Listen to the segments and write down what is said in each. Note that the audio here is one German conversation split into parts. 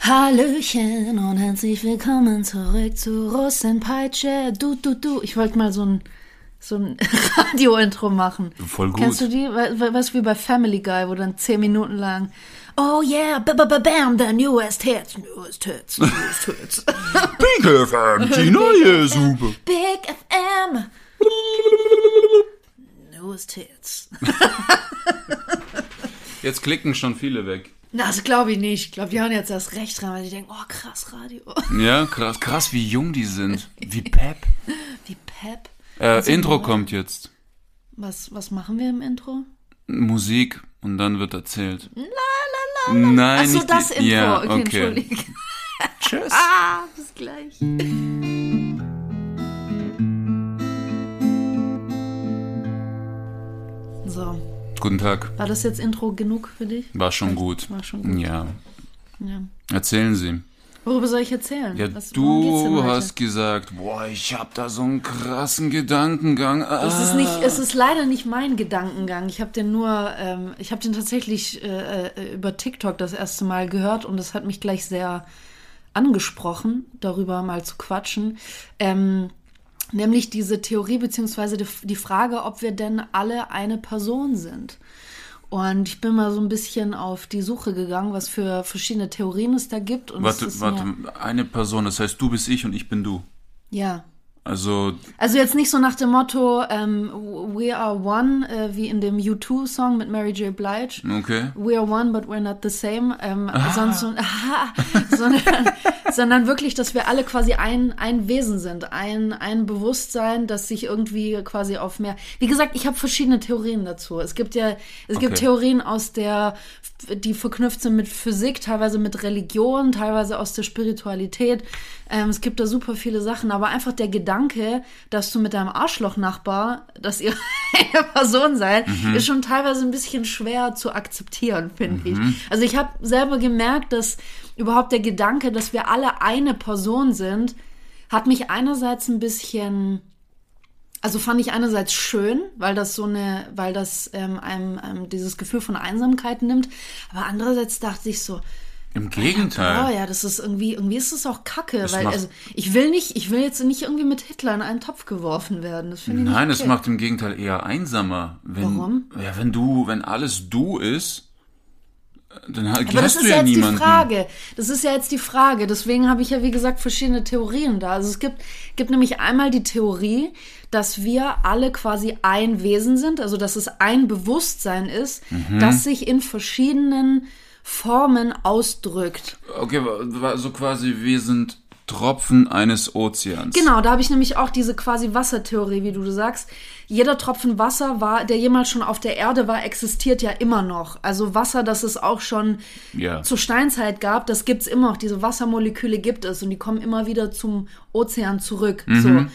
Hallöchen und herzlich willkommen zurück zu Russenpeitsche. Du, du, du. Ich wollte mal so ein, so ein Radio-Intro machen. Voll gut. Kennst du die? Wa- Was wie bei Family Guy, wo dann zehn Minuten lang Oh yeah, b -b -b bam, the newest hits, newest hits, newest hits. Big FM, die neue Suppe. Big FM. Newest hits. Jetzt klicken schon viele weg. Na, das glaube ich nicht. Ich glaube, die haben jetzt erst recht dran, weil die denken, oh krass, Radio. Ja, krass, krass, wie jung die sind. Wie Pep. Wie Pep. Äh, Intro kommt jetzt. Was, was machen wir im Intro? Musik und dann wird erzählt. La, la, la, la. Nein, Ach so, nicht das die- Intro. Ja, okay, okay. entschuldige. Tschüss. Ah, bis gleich. So, Guten Tag. war das jetzt Intro genug für dich? War schon gut. War schon gut. Ja. Ja. Erzählen Sie. Worüber soll ich erzählen? Ja, Was- du hast gesagt, boah, ich hab da so einen krassen Gedankengang. Ah. Es ist nicht, es ist leider nicht mein Gedankengang. Ich habe den nur, ähm, ich habe den tatsächlich äh, äh, über TikTok das erste Mal gehört und es hat mich gleich sehr angesprochen, darüber mal zu quatschen. Ähm, nämlich diese Theorie beziehungsweise die, Frage, ob wir denn alle eine Person sind. Und ich bin mal so ein bisschen auf die Suche gegangen, was für verschiedene Theorien es da gibt. Und Warte, warte, eine Person, das heißt, du bist ich und ich bin du. ja, Also, Also jetzt nicht so nach dem Motto ähm, We are one, äh, wie in dem U2-Song mit Mary J. Blige. okay. We are one, but we're not the same. Ähm, sonst so, sondern, sondern wirklich, dass wir alle quasi ein, ein Wesen sind, ein, ein Bewusstsein, das sich irgendwie quasi auf mehr. Wie gesagt, ich habe verschiedene Theorien dazu. Es gibt ja, es gibt Okay. Theorien aus der, die verknüpft sind mit Physik, teilweise mit Religion, teilweise aus der Spiritualität. Ähm, es gibt da super viele Sachen, aber einfach der Gedanke, dass du mit deinem Arschloch-Nachbar, dass ihr eine Person seid, ist schon teilweise ein bisschen schwer zu akzeptieren, finde ich. Also ich habe selber gemerkt, dass überhaupt der Gedanke, dass wir alle eine Person sind, hat mich einerseits ein bisschen also fand ich einerseits schön, weil das so eine, weil das ähm, einem, einem dieses Gefühl von Einsamkeit nimmt, aber andererseits dachte ich so, Im Gegenteil. oh ja, das ist irgendwie, irgendwie ist es auch Kacke, Das weil macht- also ich will nicht, ich will jetzt nicht irgendwie mit Hitler in einen Topf geworfen werden. Das finde ich Nein, nicht es okay. macht im Gegenteil eher einsamer. Wenn, Warum? Ja, wenn du, wenn alles du ist, dann ha- Aber das hast ist du ja jetzt niemanden. die Frage. Das ist ja jetzt die Frage. Deswegen habe ich ja, wie gesagt, verschiedene Theorien da. Also es gibt, gibt nämlich einmal die Theorie, dass wir alle quasi ein Wesen sind, also dass es ein Bewusstsein ist, Mhm. das sich in verschiedenen Formen ausdrückt. Okay, so quasi, wir sind Tropfen eines Ozeans. Genau, da habe ich nämlich auch diese quasi Wassertheorie, wie du sagst. Jeder Tropfen Wasser war, der jemals schon auf der Erde war, existiert ja immer noch. Also Wasser, das es auch schon Ja. zur Steinzeit gab, das gibt's immer noch. Diese Wassermoleküle gibt es und die kommen immer wieder zum Ozean zurück. So.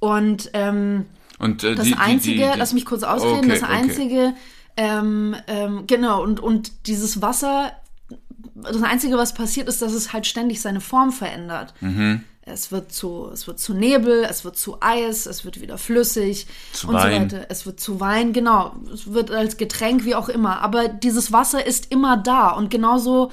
Und ähm, Und äh, das die, die, Einzige, die, die, lass mich kurz ausreden, Okay, das okay. Einzige, ähm, ähm, genau, und, und dieses Wasser, das Einzige, was passiert, ist, dass es halt ständig seine Form verändert. Mhm. Es wird zu, es wird zu Nebel, es wird zu Eis, es wird wieder flüssig Zu und Wein. so weiter. Es wird zu Wein, genau. Es wird als Getränk, wie auch immer. Aber dieses Wasser ist immer da. Und genauso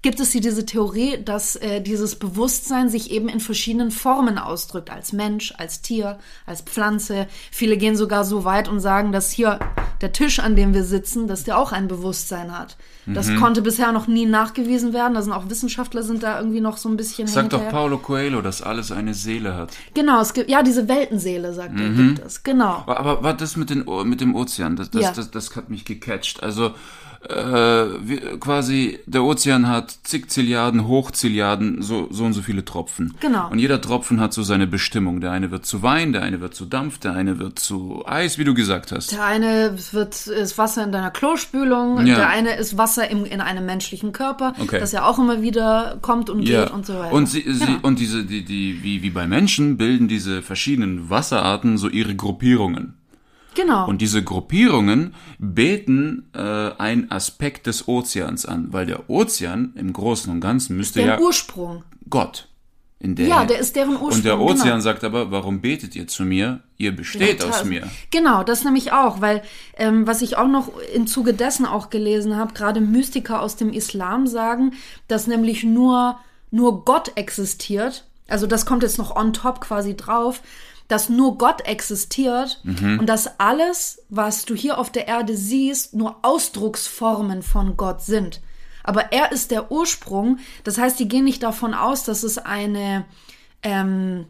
gibt es hier diese Theorie, dass äh, dieses Bewusstsein sich eben in verschiedenen Formen ausdrückt. Als Mensch, als Tier, als Pflanze. Viele gehen sogar so weit und sagen, dass hier der Tisch, an dem wir sitzen, dass der auch ein Bewusstsein hat. Das Mhm. konnte bisher noch nie nachgewiesen werden. Da sind auch Wissenschaftler sind da irgendwie noch so ein bisschen Sagt doch. Paulo Coelho, dass alles eine Seele hat. Genau, es gibt ja diese Weltenseele, sagt er, Mhm. gibt es. Genau. Aber, was das mit, den, mit dem Ozean, das, das, Ja. das, das hat mich gecatcht. Also äh, quasi der Ozean hat hat zig Zilliarden, Hochzilliarden, so, so und so viele Tropfen. Genau. Und jeder Tropfen hat so seine Bestimmung. Der eine wird zu Wein, der eine wird zu Dampf, der eine wird zu Eis, wie du gesagt hast. Der eine wird, ist Wasser in deiner Klospülung, Ja. der eine ist Wasser im, in einem menschlichen Körper, Okay. das ja auch immer wieder kommt und geht und so weiter. Und sie, sie Genau. und diese, die, die, wie, wie bei Menschen bilden diese verschiedenen Wasserarten so ihre Gruppierungen. Genau. Und diese Gruppierungen beten äh, einen Aspekt des Ozeans an, weil der Ozean im Großen und Ganzen müsste der ja Ursprung. Gott in der Ja, der ist deren Ursprung. und der Ozean genau. sagt aber, warum betet ihr zu mir? Ihr besteht aus Total. mir. Genau, das nämlich auch, weil ähm, was ich auch noch im Zuge dessen auch gelesen habe, gerade Mystiker aus dem Islam sagen, dass nämlich nur nur Gott existiert. Also das kommt jetzt noch on top quasi drauf, dass nur Gott existiert Mhm. und dass alles, was du hier auf der Erde siehst, nur Ausdrucksformen von Gott sind. Aber er ist der Ursprung. Das heißt, die gehen nicht davon aus, dass es eine ähm,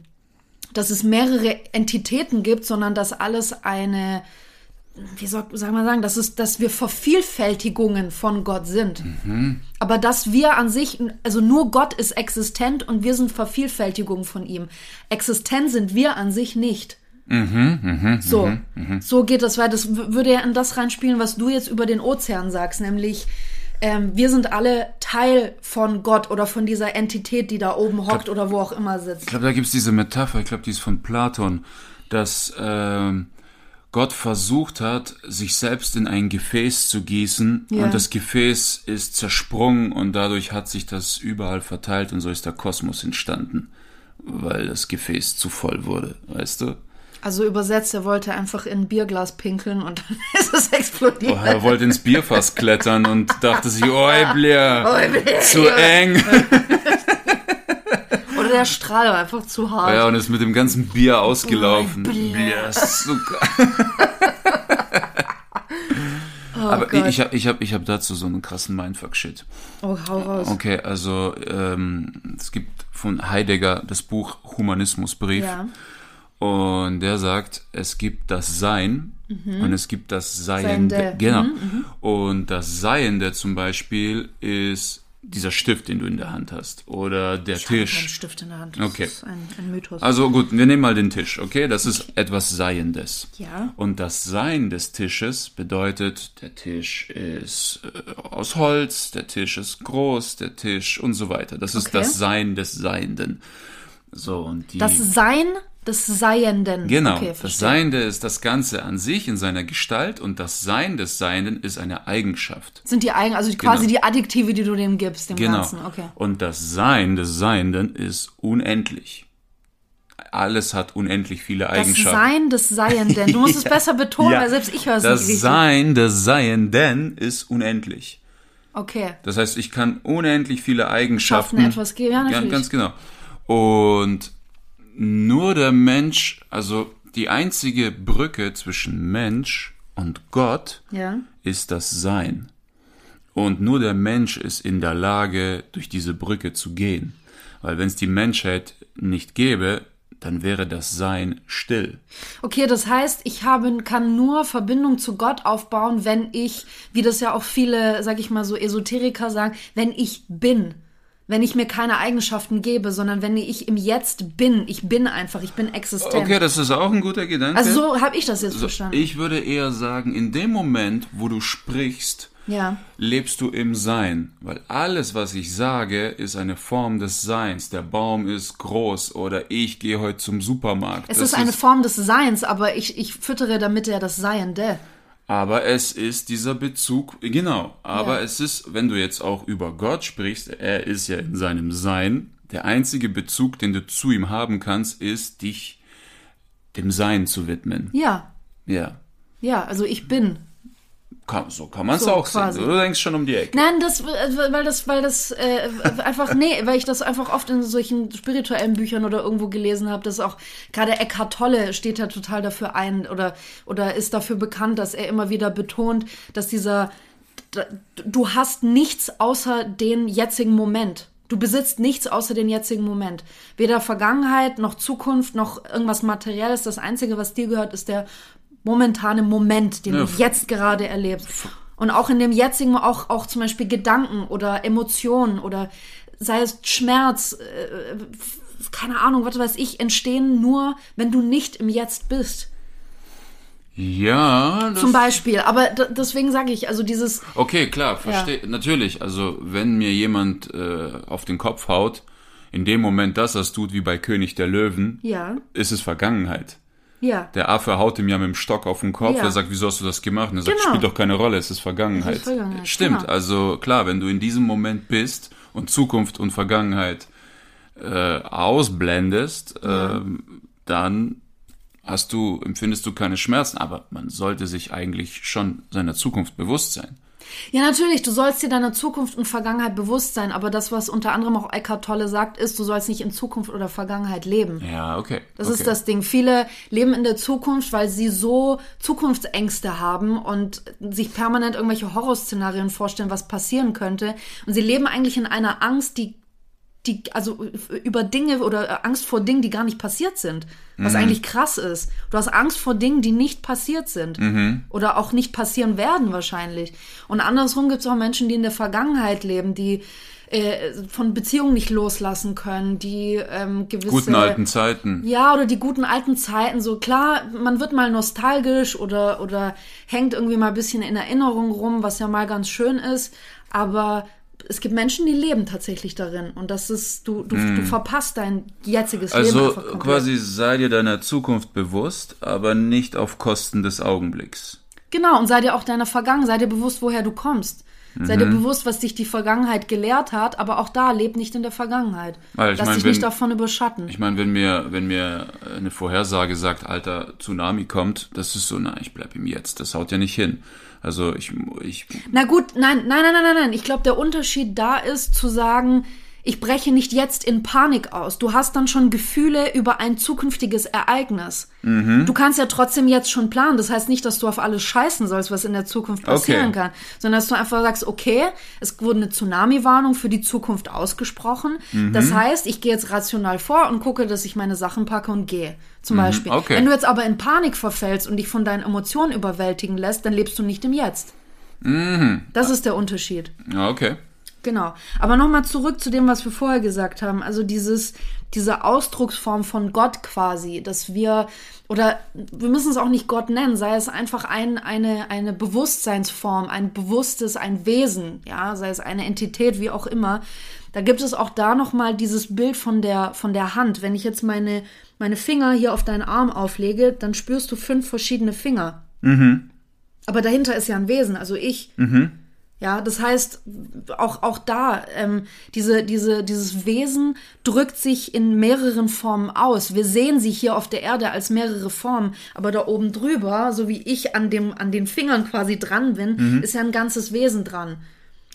dass es mehrere Entitäten gibt, sondern dass alles eine, wie soll, soll man sagen, dass, es, dass wir Vervielfältigungen von Gott sind. Aber dass wir an sich, also nur Gott ist existent und wir sind Vervielfältigungen von ihm. Existent sind wir an sich nicht. so, so geht das weiter. Das würde ja in das reinspielen, was du jetzt über den Ozean sagst, nämlich ähm, wir sind alle Teil von Gott oder von dieser Entität, die da oben hockt oder wo auch immer sitzt. Ich glaube, da gibt's diese Metapher, ich glaube, die ist von Platon, dass ähm, Gott versucht hat, sich selbst in ein Gefäß zu gießen Ja. und das Gefäß ist zersprungen und dadurch hat sich das überall verteilt und so ist der Kosmos entstanden, weil das Gefäß zu voll wurde, weißt du? Also übersetzt, er wollte einfach in ein Bierglas pinkeln und dann ist es explodiert. Oh, er wollte ins Bierfass klettern und dachte sich, Blair, Oi, Blair, zu eng. Oder der Strahl war einfach zu hart. Ja, und ist mit dem ganzen Bier ausgelaufen. Ist so geil. oh Aber Gott. ich habe ich hab, ich hab dazu so einen krassen Mindfuck-Shit. oh, hau raus. Okay, also ähm, es gibt von Heidegger das Buch Humanismusbrief Ja. und der sagt, es gibt das Sein und es gibt das Seiende. Seiende. Genau. Und das Seiende zum Beispiel ist dieser Stift, den du in der Hand hast oder der Ich habe keinen Tisch. Stift in der Hand. Das Okay. ist ein, ein Mythos. Also gut, wir nehmen mal den Tisch, okay? Das ist etwas Seiendes. Ja. Und das Sein des Tisches bedeutet, der Tisch ist äh, aus Holz, der Tisch ist groß, der Tisch und so weiter. Das ist Okay. das Sein des Seienden. So, und die. das Sein des Seienden. Genau, Okay, das. Seiende ist das Ganze an sich in seiner Gestalt und das Sein des Seienden ist eine Eigenschaft. Sind die eigen, also quasi Genau. die Adjektive, die du dem gibst, dem Genau. Ganzen. Okay. Und das Sein des Seienden ist unendlich. Alles hat unendlich viele Das Eigenschaften. Sein des Seienden. Du musst es besser betonen, weil selbst ich höre es Das nicht richtig. Sein des Seienden ist unendlich. Okay. Das heißt, ich kann unendlich viele Eigenschaften. Schaffen etwas geben, ja, ja, natürlich. ganz genau. Und nur der Mensch, also die einzige Brücke zwischen Mensch und Gott Ja. ist das Sein. Und nur der Mensch ist in der Lage, durch diese Brücke zu gehen. Weil wenn es die Menschheit nicht gäbe, dann wäre das Sein still. Okay, das heißt, ich habe, kann nur Verbindung zu Gott aufbauen, wenn ich, wie das ja auch viele, sag ich mal so, Esoteriker sagen, wenn ich bin. Wenn ich mir keine Eigenschaften gebe, sondern wenn ich im Jetzt bin. Ich bin einfach, ich bin existent. Okay, das ist auch ein guter Gedanke. also so habe ich das jetzt So, verstanden. ich würde eher sagen, in dem Moment, wo du sprichst, ja. lebst du im Sein. Weil alles, was ich sage, ist eine Form des Seins. Der Baum ist groß oder ich gehe heute zum Supermarkt. Es Das ist eine Form des Seins, aber ich, ich füttere damit ja das Seiende. Aber es ist dieser Bezug, genau. Aber Ja. es ist, wenn du jetzt auch über Gott sprichst, er ist ja in seinem Sein. Der einzige Bezug, den du zu ihm haben kannst, ist, dich dem Sein zu widmen. Ja. Ja. Ja, also ich bin. Kann, so kann man es So, auch quasi. sehen. Du denkst schon um die Ecke. Nein, das, weil das, weil das äh, einfach, nee, weil ich das einfach oft in solchen spirituellen Büchern oder irgendwo gelesen habe, dass auch gerade Eckhart Tolle steht ja total dafür ein oder, oder ist dafür bekannt, dass er immer wieder betont, dass dieser, du hast nichts außer den jetzigen Moment. Du besitzt nichts außer den jetzigen Moment. Weder Vergangenheit noch Zukunft noch irgendwas Materielles. Das Einzige, was dir gehört, ist der momentane Moment, den Ja, du jetzt gerade erlebst. Und auch in dem jetzigen, auch, auch zum Beispiel Gedanken oder Emotionen oder sei es Schmerz, äh, keine Ahnung, was weiß ich, entstehen nur, wenn du nicht im Jetzt bist. Ja, das Zum Beispiel. Aber deswegen sage ich, also dieses, Okay, klar, verstehe. Natürlich, also wenn mir jemand äh, auf den Kopf haut, in dem Moment das, das tut wie bei König der Löwen, ja, ist es Vergangenheit. Ja. Der Affe haut ihm ja mit dem Stock auf den Kopf, Ja. er sagt, wieso hast du das gemacht? Und er sagt, Genau. spielt doch keine Rolle, es ist Vergangenheit. Es ist Vergangenheit, Stimmt, genau. also klar, wenn du in diesem Moment bist und Zukunft und Vergangenheit äh, ausblendest, ähm, dann hast du, empfindest du keine Schmerzen, aber man sollte sich eigentlich schon seiner Zukunft bewusst sein. Ja, natürlich, du sollst dir deiner Zukunft und Vergangenheit bewusst sein, aber das, was unter anderem auch Eckhart Tolle sagt, ist, du sollst nicht in Zukunft oder Vergangenheit leben. Ja, okay. Das okay. ist das Ding. Viele leben in der Zukunft, weil sie so Zukunftsängste haben und sich permanent irgendwelche Horrorszenarien vorstellen, was passieren könnte. Und sie leben eigentlich in einer Angst, die, die, also über Dinge oder Angst vor Dingen, die gar nicht passiert sind. Was eigentlich krass ist. Du hast Angst vor Dingen, die nicht passiert sind. Oder auch nicht passieren werden wahrscheinlich. Und andersrum gibt es auch Menschen, die in der Vergangenheit leben, die äh, von Beziehungen nicht loslassen können, die ähm, gewisse Guten alten Zeiten. ja, oder die guten alten Zeiten. So klar, man wird mal nostalgisch oder, oder hängt irgendwie mal ein bisschen in Erinnerung rum, was ja mal ganz schön ist. Aber es gibt Menschen, die leben tatsächlich darin. Und das ist, du, du, du verpasst dein jetziges Leben Also einfach komplett. quasi sei dir deiner Zukunft bewusst, aber nicht auf Kosten des Augenblicks. Genau, und sei dir auch deiner Vergangenheit, sei dir bewusst, woher du kommst. Sei Mhm. dir bewusst, was dich die Vergangenheit gelehrt hat, aber auch da leb nicht in der Vergangenheit. Weil ich Lass mein, dich wenn- nicht davon überschatten. Ich meine, wenn mir, wenn mir eine Vorhersage sagt, alter Tsunami kommt, das ist so, na, ich bleib im Jetzt. Das haut ja nicht hin. Also ich, ich Na gut, nein, nein, nein, nein, nein, nein. Ich glaube, der Unterschied da ist zu sagen, ich breche nicht jetzt in Panik aus. Du hast dann schon Gefühle über ein zukünftiges Ereignis. Mhm. Du kannst ja trotzdem jetzt schon planen. Das heißt nicht, dass du auf alles scheißen sollst, was in der Zukunft passieren Okay. kann, sondern dass du einfach sagst, okay, es wurde eine Tsunami-Warnung für die Zukunft ausgesprochen. Mhm. Das heißt, ich gehe jetzt rational vor und gucke, dass ich meine Sachen packe und gehe. Zum Beispiel. Mhm. okay. Wenn du jetzt aber in Panik verfällst und dich von deinen Emotionen überwältigen lässt, dann lebst du nicht im Jetzt. Mhm. Das ist der Unterschied. okay. Genau. Aber nochmal zurück zu dem, was wir vorher gesagt haben. Also dieses, diese Ausdrucksform von Gott quasi, dass wir, oder wir müssen es auch nicht Gott nennen, sei es einfach ein, eine, eine Bewusstseinsform, ein bewusstes, ein Wesen, ja, sei es eine Entität, wie auch immer. Da gibt es auch da nochmal dieses Bild von der, von der Hand. Wenn ich jetzt meine, meine Finger hier auf deinen Arm auflege, dann spürst du fünf verschiedene Finger. Aber dahinter ist ja ein Wesen, also ich. Ja, das heißt, auch, auch da, ähm, diese, diese, dieses Wesen drückt sich in mehreren Formen aus. Wir sehen sie hier auf der Erde als mehrere Formen, aber da oben drüber, so wie ich an, dem, an den Fingern quasi dran bin, ist ja ein ganzes Wesen dran.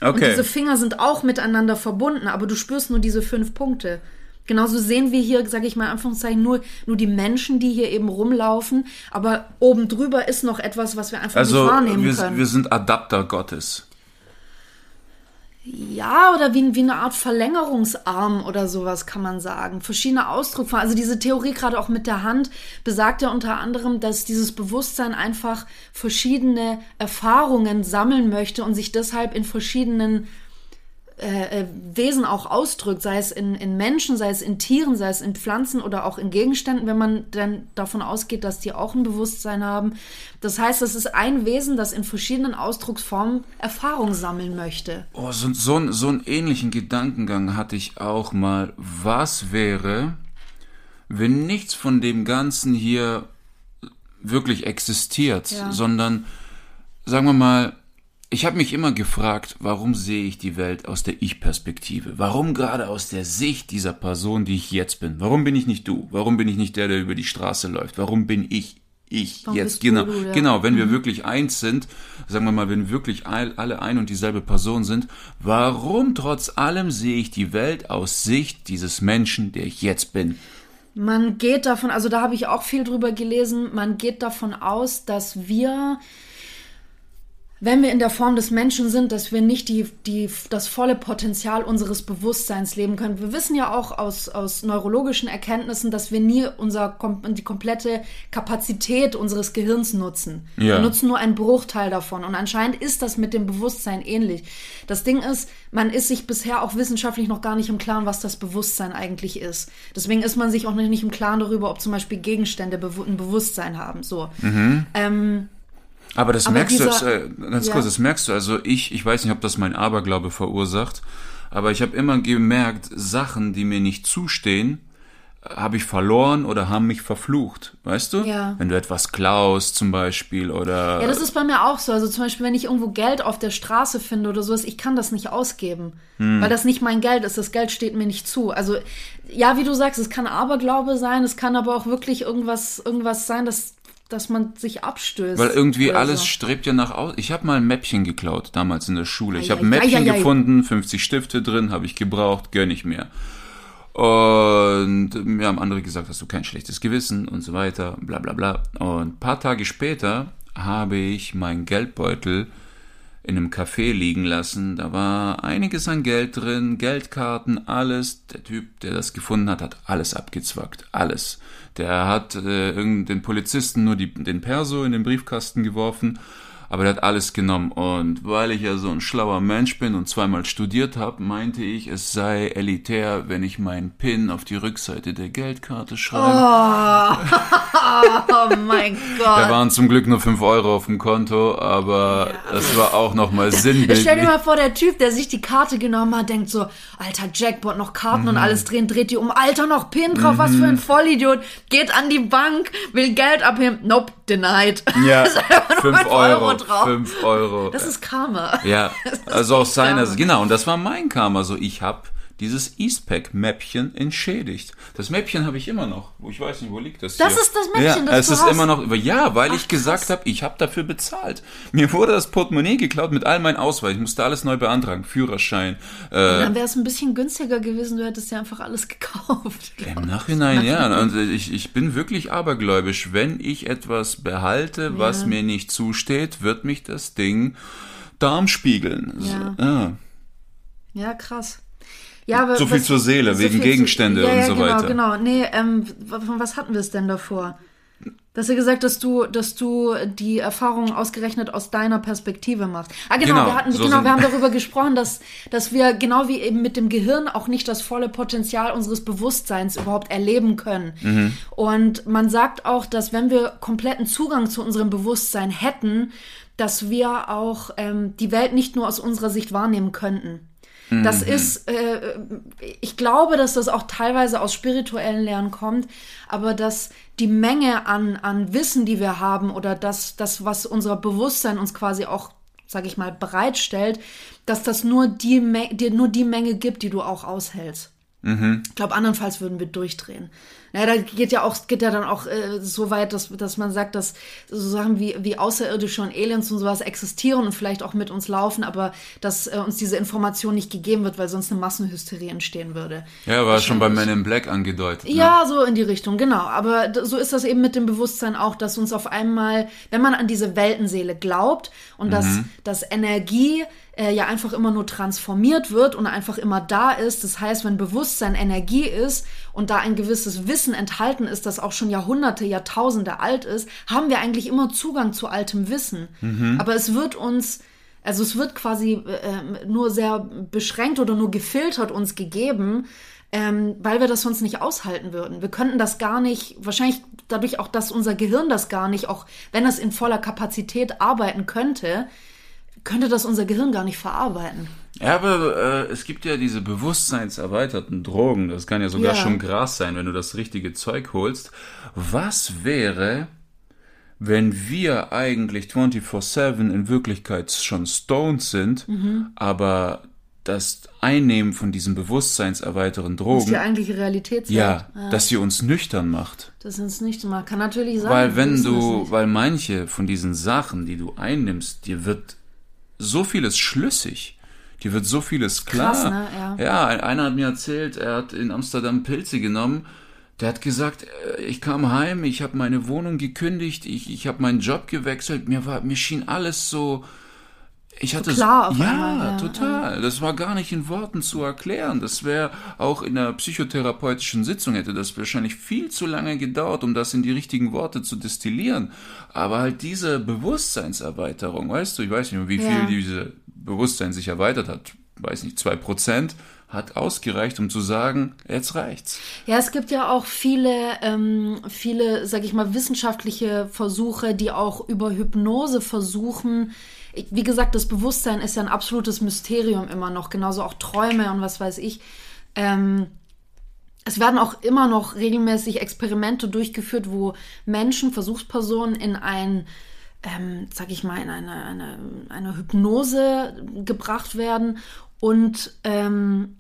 Und Okay. diese Finger sind auch miteinander verbunden, aber du spürst nur diese fünf Punkte. Genauso sehen wir hier, sage ich mal Anführungszeichen, nur, nur die Menschen, die hier eben rumlaufen, aber oben drüber ist noch etwas, was wir einfach Also nicht wahrnehmen wir, können. wir sind Adapter Gottes. Ja, oder wie, wie eine Art Verlängerungsarm oder sowas kann man sagen. Verschiedene Ausdrucksformen. Also diese Theorie gerade auch mit der Hand besagt ja unter anderem, dass dieses Bewusstsein einfach verschiedene Erfahrungen sammeln möchte und sich deshalb in verschiedenen äh, äh, Wesen auch ausdrückt, sei es in, in Menschen, sei es in Tieren, sei es in Pflanzen oder auch in Gegenständen, wenn man dann davon ausgeht, dass die auch ein Bewusstsein haben. Das heißt, es ist ein Wesen, das in verschiedenen Ausdrucksformen Erfahrung sammeln möchte. Oh, so, so, so einen ähnlichen Gedankengang hatte ich auch mal. Was wäre, wenn nichts von dem Ganzen hier wirklich existiert, Ja. sondern, sagen wir mal, ich habe mich immer gefragt, warum sehe ich die Welt aus der Ich-Perspektive? Warum gerade aus der Sicht dieser Person, die ich jetzt bin? Warum bin ich nicht du? Warum bin ich nicht der, der über die Straße läuft? Warum bin ich ich Warum jetzt? genau, du, ja. genau. Wenn wir wirklich eins sind, sagen wir mal, wenn wirklich all- alle ein und dieselbe Person sind, warum trotz allem sehe ich die Welt aus Sicht dieses Menschen, der ich jetzt bin? Man geht davon, also da habe ich auch viel drüber gelesen, man geht davon aus, dass wir wenn wir in der Form des Menschen sind, dass wir nicht die, die, das volle Potenzial unseres Bewusstseins leben können. Wir wissen ja auch aus, aus neurologischen Erkenntnissen, dass wir nie unser, die komplette Kapazität unseres Gehirns nutzen. Ja. Wir nutzen nur einen Bruchteil davon. Und anscheinend ist das mit dem Bewusstsein ähnlich. Das Ding ist, man ist sich bisher auch wissenschaftlich noch gar nicht im Klaren, was das Bewusstsein eigentlich ist. Deswegen ist man sich auch nicht im Klaren darüber, ob zum Beispiel Gegenstände ein Bewusstsein haben. So. Mhm. Ähm, aber das aber merkst dieser, du, äh, ganz ja. kurz, das merkst du, also ich, ich weiß nicht, ob das mein Aberglaube verursacht, aber ich habe immer gemerkt, Sachen, die mir nicht zustehen, habe ich verloren oder haben mich verflucht, weißt du? Ja. Wenn du etwas klaust zum Beispiel oder... Ja, das ist bei mir auch so. Also zum Beispiel, wenn ich irgendwo Geld auf der Straße finde oder sowas, ich kann das nicht ausgeben, hm. weil das nicht mein Geld ist. Das Geld steht mir nicht zu. Also ja, wie du sagst, es kann Aberglaube sein, es kann aber auch wirklich irgendwas, irgendwas sein, das dass man sich abstößt. Weil irgendwie alles so. strebt ja nach aus. Ich habe mal ein Mäppchen geklaut, damals in der Schule. Ich habe ein Mäppchen gefunden, 50 Stifte drin, habe ich gebraucht, gönn ich mir. Und mir haben andere gesagt, hast du kein schlechtes Gewissen und so weiter, bla bla bla. Und ein paar Tage später habe ich meinen Geldbeutel in einem Café liegen lassen. Da war einiges an Geld drin, Geldkarten, alles. Der Typ, der das gefunden hat, hat alles abgezwackt. Alles. Der hat äh, den Polizisten nur die, den Perso in den Briefkasten geworfen aber der hat alles genommen. Und weil ich ja so ein schlauer Mensch bin und zweimal studiert habe, meinte ich, es sei elitär, wenn ich meinen PIN auf die Rückseite der Geldkarte schreibe. Oh, oh mein Gott. Da waren zum Glück nur 5 Euro auf dem Konto, aber ja. das war auch nochmal sinnbildlich. Stell dir mal vor, der Typ, der sich die Karte genommen hat, denkt so, alter Jackpot, noch Karten mhm. und alles drehen, dreht die um, alter, noch PIN drauf, mhm. was für ein Vollidiot, geht an die Bank, will Geld abheben, nope, denied. Ja, 5 Euro. Euro drauf. 5 Euro. Das ist Karma. Ja, also aus seiner Sicht. Genau, und das war mein Karma. So, ich habe dieses Eastpack-Mäppchen entschädigt. Das Mäppchen habe ich immer noch. Ich weiß nicht, wo liegt das? Das hier? ist das Mäppchen, ja, das es ist hast. immer noch. Ja, weil Ach, ich gesagt habe, ich habe dafür bezahlt. Mir wurde das Portemonnaie geklaut mit all meinen Ausweis. Ich musste alles neu beantragen, Führerschein. Äh, dann wäre es ein bisschen günstiger gewesen. Du hättest ja einfach alles gekauft. Im Nachhinein, ja. Und ich, ich bin wirklich abergläubisch. Wenn ich etwas behalte, was ja. mir nicht zusteht, wird mich das Ding Darm spiegeln. Ja. So, ja. ja, krass. Ja, aber so viel was, zur Seele, so wegen Gegenstände zu, ja, und so genau, weiter. Genau, nee, ähm, von was hatten wir es denn davor? Dass er gesagt, dass du, dass du die Erfahrung ausgerechnet aus deiner Perspektive machst. Ah, genau, genau wir hatten, so genau, wir haben darüber gesprochen, dass, dass wir genau wie eben mit dem Gehirn auch nicht das volle Potenzial unseres Bewusstseins überhaupt erleben können. Mhm. Und man sagt auch, dass wenn wir kompletten Zugang zu unserem Bewusstsein hätten, dass wir auch ähm, die Welt nicht nur aus unserer Sicht wahrnehmen könnten. Das mhm. ist, äh, ich glaube, dass das auch teilweise aus spirituellen Lernen kommt, aber dass die Menge an, an Wissen, die wir haben oder das, das, was unser Bewusstsein uns quasi auch, sag ich mal, bereitstellt, dass das nur die, dir nur die Menge gibt, die du auch aushältst. Mhm. Ich glaube, andernfalls würden wir durchdrehen. Naja, da geht ja auch, geht ja dann auch äh, so weit, dass, dass man sagt, dass so Sachen wie, wie Außerirdische und Aliens und sowas existieren und vielleicht auch mit uns laufen, aber dass äh, uns diese Information nicht gegeben wird, weil sonst eine Massenhysterie entstehen würde. Ja, war schon bei Men in Black angedeutet. Ne? Ja, so in die Richtung, genau. Aber so ist das eben mit dem Bewusstsein auch, dass uns auf einmal, wenn man an diese Weltenseele glaubt und mhm. dass, dass Energie äh, ja einfach immer nur transformiert wird und einfach immer da ist. Das heißt, wenn Bewusstsein Energie ist und da ein gewisses Wissen enthalten ist, das auch schon Jahrhunderte, Jahrtausende alt ist, haben wir eigentlich immer Zugang zu altem Wissen. Mhm. Aber es wird uns also es wird quasi äh, nur sehr beschränkt oder nur gefiltert uns gegeben, ähm, weil wir das sonst nicht aushalten würden. Wir könnten das gar nicht, wahrscheinlich dadurch auch, dass unser Gehirn das gar nicht, auch wenn es in voller Kapazität arbeiten könnte, könnte das unser Gehirn gar nicht verarbeiten. Ja, aber äh, es gibt ja diese bewusstseinserweiterten Drogen. Das kann ja sogar ja. schon Gras sein, wenn du das richtige Zeug holst. Was wäre, wenn wir eigentlich 24-7 in Wirklichkeit schon stoned sind, mhm. aber das Einnehmen von diesen bewusstseinserweiternden Drogen. Das ist die eigentliche Realität ja, ja, dass sie uns nüchtern macht. Das uns nüchtern macht. Kann natürlich sein. Weil wenn du, weil manche von diesen Sachen, die du einnimmst, dir wird so vieles schlüssig. Dir wird so vieles klar. Krass, ne? ja. ja, einer hat mir erzählt, er hat in Amsterdam Pilze genommen. Der hat gesagt, äh, ich kam heim, ich habe meine Wohnung gekündigt, ich, ich habe meinen Job gewechselt, mir war, mir schien alles so, Ich hatte So klar auf ja, einmal, ja, total. Das war gar nicht in Worten zu erklären. Das wäre auch in einer psychotherapeutischen Sitzung hätte das wahrscheinlich viel zu lange gedauert, um das in die richtigen Worte zu destillieren. Aber halt diese Bewusstseinserweiterung, weißt du, ich weiß nicht mehr, wie viel Ja. diese Bewusstsein sich erweitert hat, weiß nicht, zwei Prozent, hat ausgereicht, um zu sagen, jetzt reicht's. Ja, es gibt ja auch viele, ähm, viele, sag ich mal, wissenschaftliche Versuche, die auch über Hypnose versuchen. Ich- Wie gesagt, das Bewusstsein ist ja ein absolutes Mysterium immer noch, genauso auch Träume und was weiß ich. Ähm, es werden auch immer noch regelmäßig Experimente durchgeführt, wo Menschen, Versuchspersonen in ein, ähm, sag ich mal, in eine, eine, eine Hypnose gebracht werden und ähm,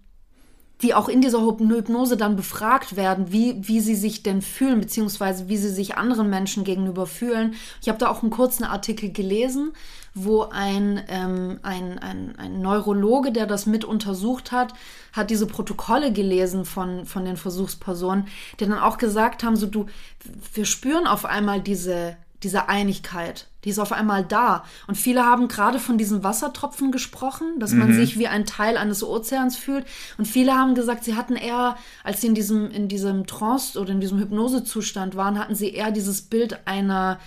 die auch in dieser Hyp- Hypnose dann befragt werden, wie, wie sie sich denn fühlen, beziehungsweise wie sie sich anderen Menschen gegenüber fühlen. Ich habe da auch einen kurzen Artikel gelesen, wo ein, ähm, ein, ein, ein Neurologe, der das mit untersucht hat, hat diese Protokolle gelesen von, von den Versuchspersonen, die dann auch gesagt haben, so du, wir spüren auf einmal diese, diese Einigkeit, die ist auf einmal da. Und viele haben gerade von diesen Wassertropfen gesprochen, dass man sich wie ein Teil eines Ozeans fühlt. Und viele haben gesagt, sie hatten eher, als sie in diesem, in diesem Trance oder in diesem Hypnosezustand waren, hatten sie eher dieses Bild einer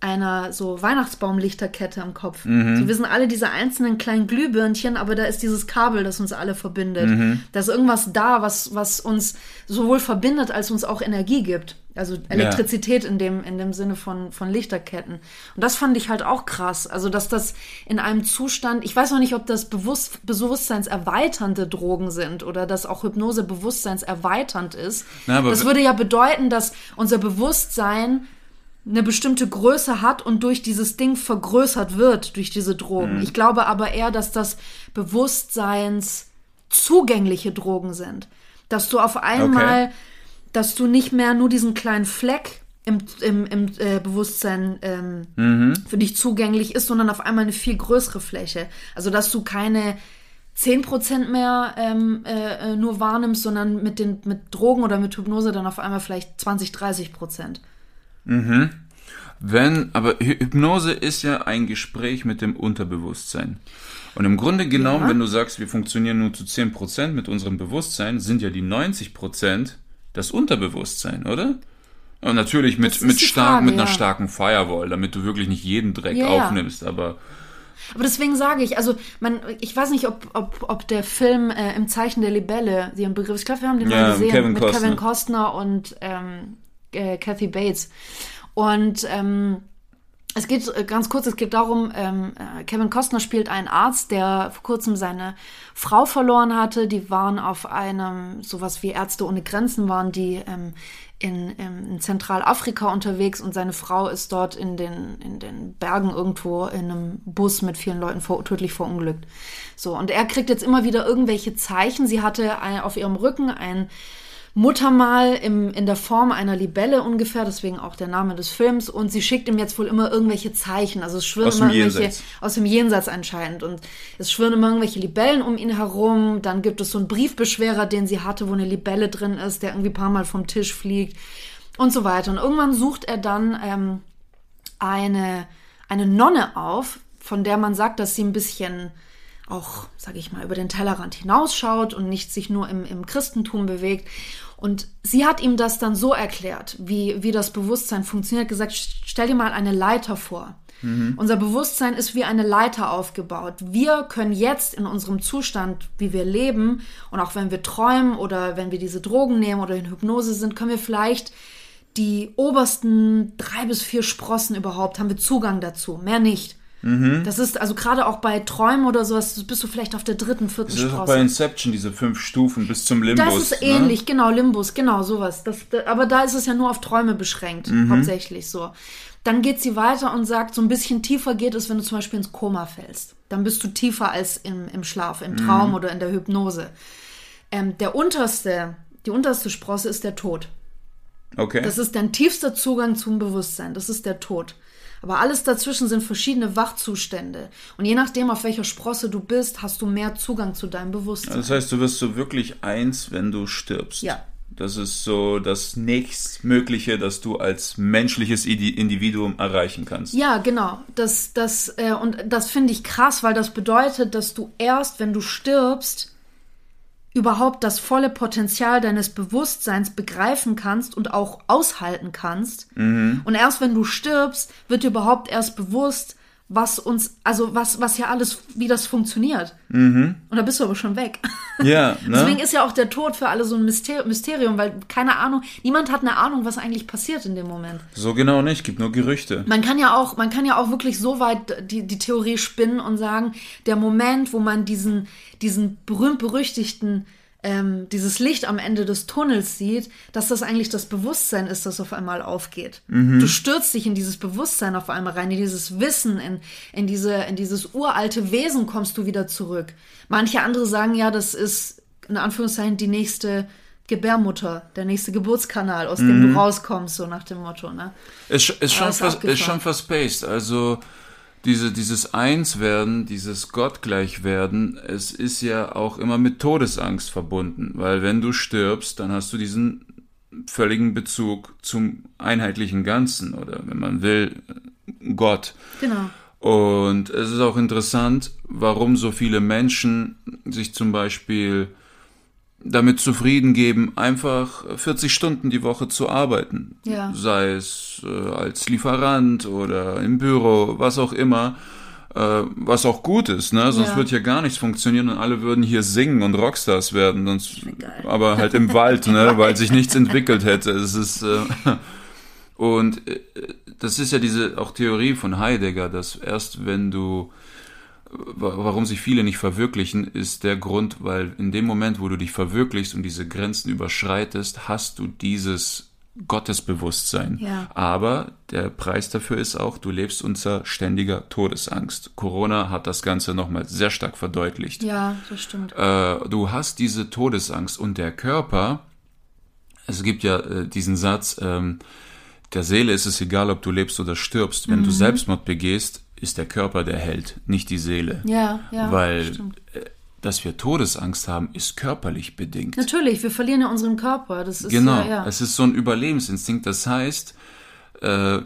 einer so Weihnachtsbaumlichterkette im Kopf. So, wir sind alle diese einzelnen kleinen Glühbirnchen, aber da ist dieses Kabel, das uns alle verbindet. Da ist irgendwas da, was, was uns sowohl verbindet, als uns auch Energie gibt. Also Elektrizität in dem, in dem Sinne von, von Lichterketten. Und das fand ich halt auch krass. Also, dass das in einem Zustand, ich weiß noch nicht, ob das bewusst, bewusstseinserweiternde Drogen sind oder dass auch Hypnose bewusstseinserweiternd ist. Na, das würde ja bedeuten, dass unser Bewusstsein eine bestimmte Größe hat und durch dieses Ding vergrößert wird, durch diese Drogen. Mhm. Ich glaube aber eher, dass das bewusstseinszugängliche Drogen sind. Dass du auf einmal, Okay. Dass du nicht mehr nur diesen kleinen Fleck im, im, im äh, Bewusstsein ähm, für dich zugänglich ist, sondern auf einmal eine viel größere Fläche. Also dass du keine 10% mehr ähm, äh, äh, nur wahrnimmst, sondern mit, den, mit Drogen oder mit Hypnose dann auf einmal vielleicht 20, 30 Prozent. Wenn, aber Hy- Hypnose ist ja ein Gespräch mit dem Unterbewusstsein. Und im Grunde genommen, Ja. wenn du sagst, wir funktionieren nur zu 10% mit unserem Bewusstsein, sind ja die 90% das Unterbewusstsein, oder? Und natürlich mit, mit, stark, Frage, mit einer ja. starken Firewall, damit du wirklich nicht jeden Dreck ja. aufnimmst, aber Aber deswegen sage ich, also man, ich weiß nicht, ob, ob, ob der Film äh, im Zeichen der Libelle, Sie haben Begriff, ich glaube, wir haben den Ja, mal gesehen, Kevin mit Costner. Kevin Costner und ähm, äh, Kathy Bates. Und ähm, es geht äh, ganz kurz, es geht darum, ähm, äh, Kevin Costner spielt einen Arzt, der vor kurzem seine Frau verloren hatte. Die waren auf einem, sowas wie Ärzte ohne Grenzen waren, die ähm, in, in, Zentralafrika unterwegs und seine Frau ist dort in den, in den Bergen irgendwo in einem Bus mit vielen Leuten vor, tödlich verunglückt. So, und er kriegt jetzt immer wieder irgendwelche Zeichen. Sie hatte ein, auf ihrem Rücken ein Muttermal im, in der Form einer Libelle ungefähr, deswegen auch der Name des Films. Und sie schickt ihm jetzt wohl immer irgendwelche Zeichen. Also es schwirren Aus immer irgendwelche Jenseits. aus dem Jenseits anscheinend. Und es schwirren immer irgendwelche Libellen um ihn herum. Dann gibt es so einen Briefbeschwerer, den sie hatte, wo eine Libelle drin ist, der irgendwie ein paar Mal vom Tisch fliegt und so weiter. Und irgendwann sucht er dann ähm, eine, eine Nonne auf, von der man sagt, dass sie ein bisschen auch, sage ich mal, über den Tellerrand hinausschaut und nicht sich nur im, im Christentum bewegt. Und sie hat ihm das dann so erklärt, wie, wie das Bewusstsein funktioniert, gesagt, stell dir mal eine Leiter vor. Unser Bewusstsein ist wie eine Leiter aufgebaut. Wir können jetzt in unserem Zustand, wie wir leben, und auch wenn wir träumen oder wenn wir diese Drogen nehmen oder in Hypnose sind, können wir vielleicht die obersten drei bis vier Sprossen überhaupt, haben wir Zugang dazu, mehr nicht. Das ist also gerade auch bei Träumen oder sowas, bist du vielleicht auf der dritten, vierten das ist auch bei Inception diese fünf Stufen bis zum Limbus. Das ist ne? ähnlich, genau, Limbus, genau, sowas. Das, da- aber da ist es ja nur auf Träume beschränkt, Mhm. hauptsächlich so. Dann geht sie weiter und sagt, so ein bisschen tiefer geht es, wenn du zum Beispiel ins Koma fällst. Dann bist du tiefer als im, im Schlaf, im Traum Mhm. oder in der Hypnose. Ähm, der unterste, die unterste Sprosse ist der Tod. Okay. Das ist dein tiefster Zugang zum Bewusstsein. Das ist der Tod. Aber alles dazwischen sind verschiedene Wachzustände. Und je nachdem, auf welcher Sprosse du bist, hast du mehr Zugang zu deinem Bewusstsein. das heißt, du wirst so wirklich eins, wenn du stirbst. Ja. Das ist so das nächstmögliche, das du als menschliches Individuum erreichen kannst. Ja, genau. Das, das, äh, und das finde ich krass, weil das bedeutet, dass du erst, wenn du stirbst, überhaupt das volle Potenzial deines Bewusstseins begreifen kannst und auch aushalten kannst. Mhm. Und erst wenn du stirbst, wird dir überhaupt erst bewusst, was uns, also was, was ja alles, wie das funktioniert. Mhm. Und da bist du aber schon weg. Ja. Ne? Deswegen ist ja auch der Tod für alle so ein Mysterium, weil keine Ahnung, niemand hat eine Ahnung, was eigentlich passiert in dem Moment. So genau nicht, gibt nur Gerüchte. Man kann ja auch, man kann ja auch wirklich so weit die, die Theorie spinnen und sagen, der Moment, wo man diesen, diesen berühmt-berüchtigten ähm, dieses Licht am Ende des Tunnels sieht, dass das eigentlich das Bewusstsein ist, das auf einmal aufgeht. Mhm. Du stürzt dich in dieses Bewusstsein auf einmal rein, in dieses Wissen, in, in, diese, in dieses uralte Wesen kommst du wieder zurück. Manche andere sagen ja, das ist in Anführungszeichen die nächste Gebärmutter, der nächste Geburtskanal, aus dem mhm. du rauskommst, so nach dem Motto. Ne? Ist, ist, schon, ist, ist schon verspaced. Also diese, dieses Einswerden, dieses Gottgleichwerden, es ist ja auch immer mit Todesangst verbunden, weil wenn du stirbst, dann hast du diesen völligen Bezug zum einheitlichen Ganzen oder wenn man will, Gott. Genau. Und es ist auch interessant, warum so viele Menschen sich zum Beispiel damit zufrieden geben, einfach 40 Stunden die Woche zu arbeiten. Ja. Sei es äh, als Lieferant oder im Büro, was auch immer. Äh, was auch gut ist, ne? Sonst ja. wird hier gar nichts funktionieren und alle würden hier singen und Rockstars werden, sonst, aber halt im Wald, ne? Weil sich nichts entwickelt hätte. Es ist äh, und äh, das ist ja diese auch Theorie von Heidegger, dass erst wenn du warum sich viele nicht verwirklichen, ist der Grund, weil in dem Moment, wo du dich verwirklichst und diese Grenzen überschreitest, hast du dieses Gottesbewusstsein. Ja. Aber der Preis dafür ist auch, du lebst unter ständiger Todesangst. Corona hat das Ganze nochmal sehr stark verdeutlicht. Ja, das stimmt. Äh, du hast diese Todesangst und der Körper, es gibt ja äh, diesen Satz, ähm, der Seele ist es egal, ob du lebst oder stirbst. Wenn mhm. du Selbstmord begehst, ist der Körper der Held, nicht die Seele. Ja, ja. Weil, stimmt. Äh, dass wir Todesangst haben, ist körperlich bedingt. Natürlich, wir verlieren ja unseren Körper. Das ist genau, ja, ja. es ist so ein Überlebensinstinkt. Das heißt, äh,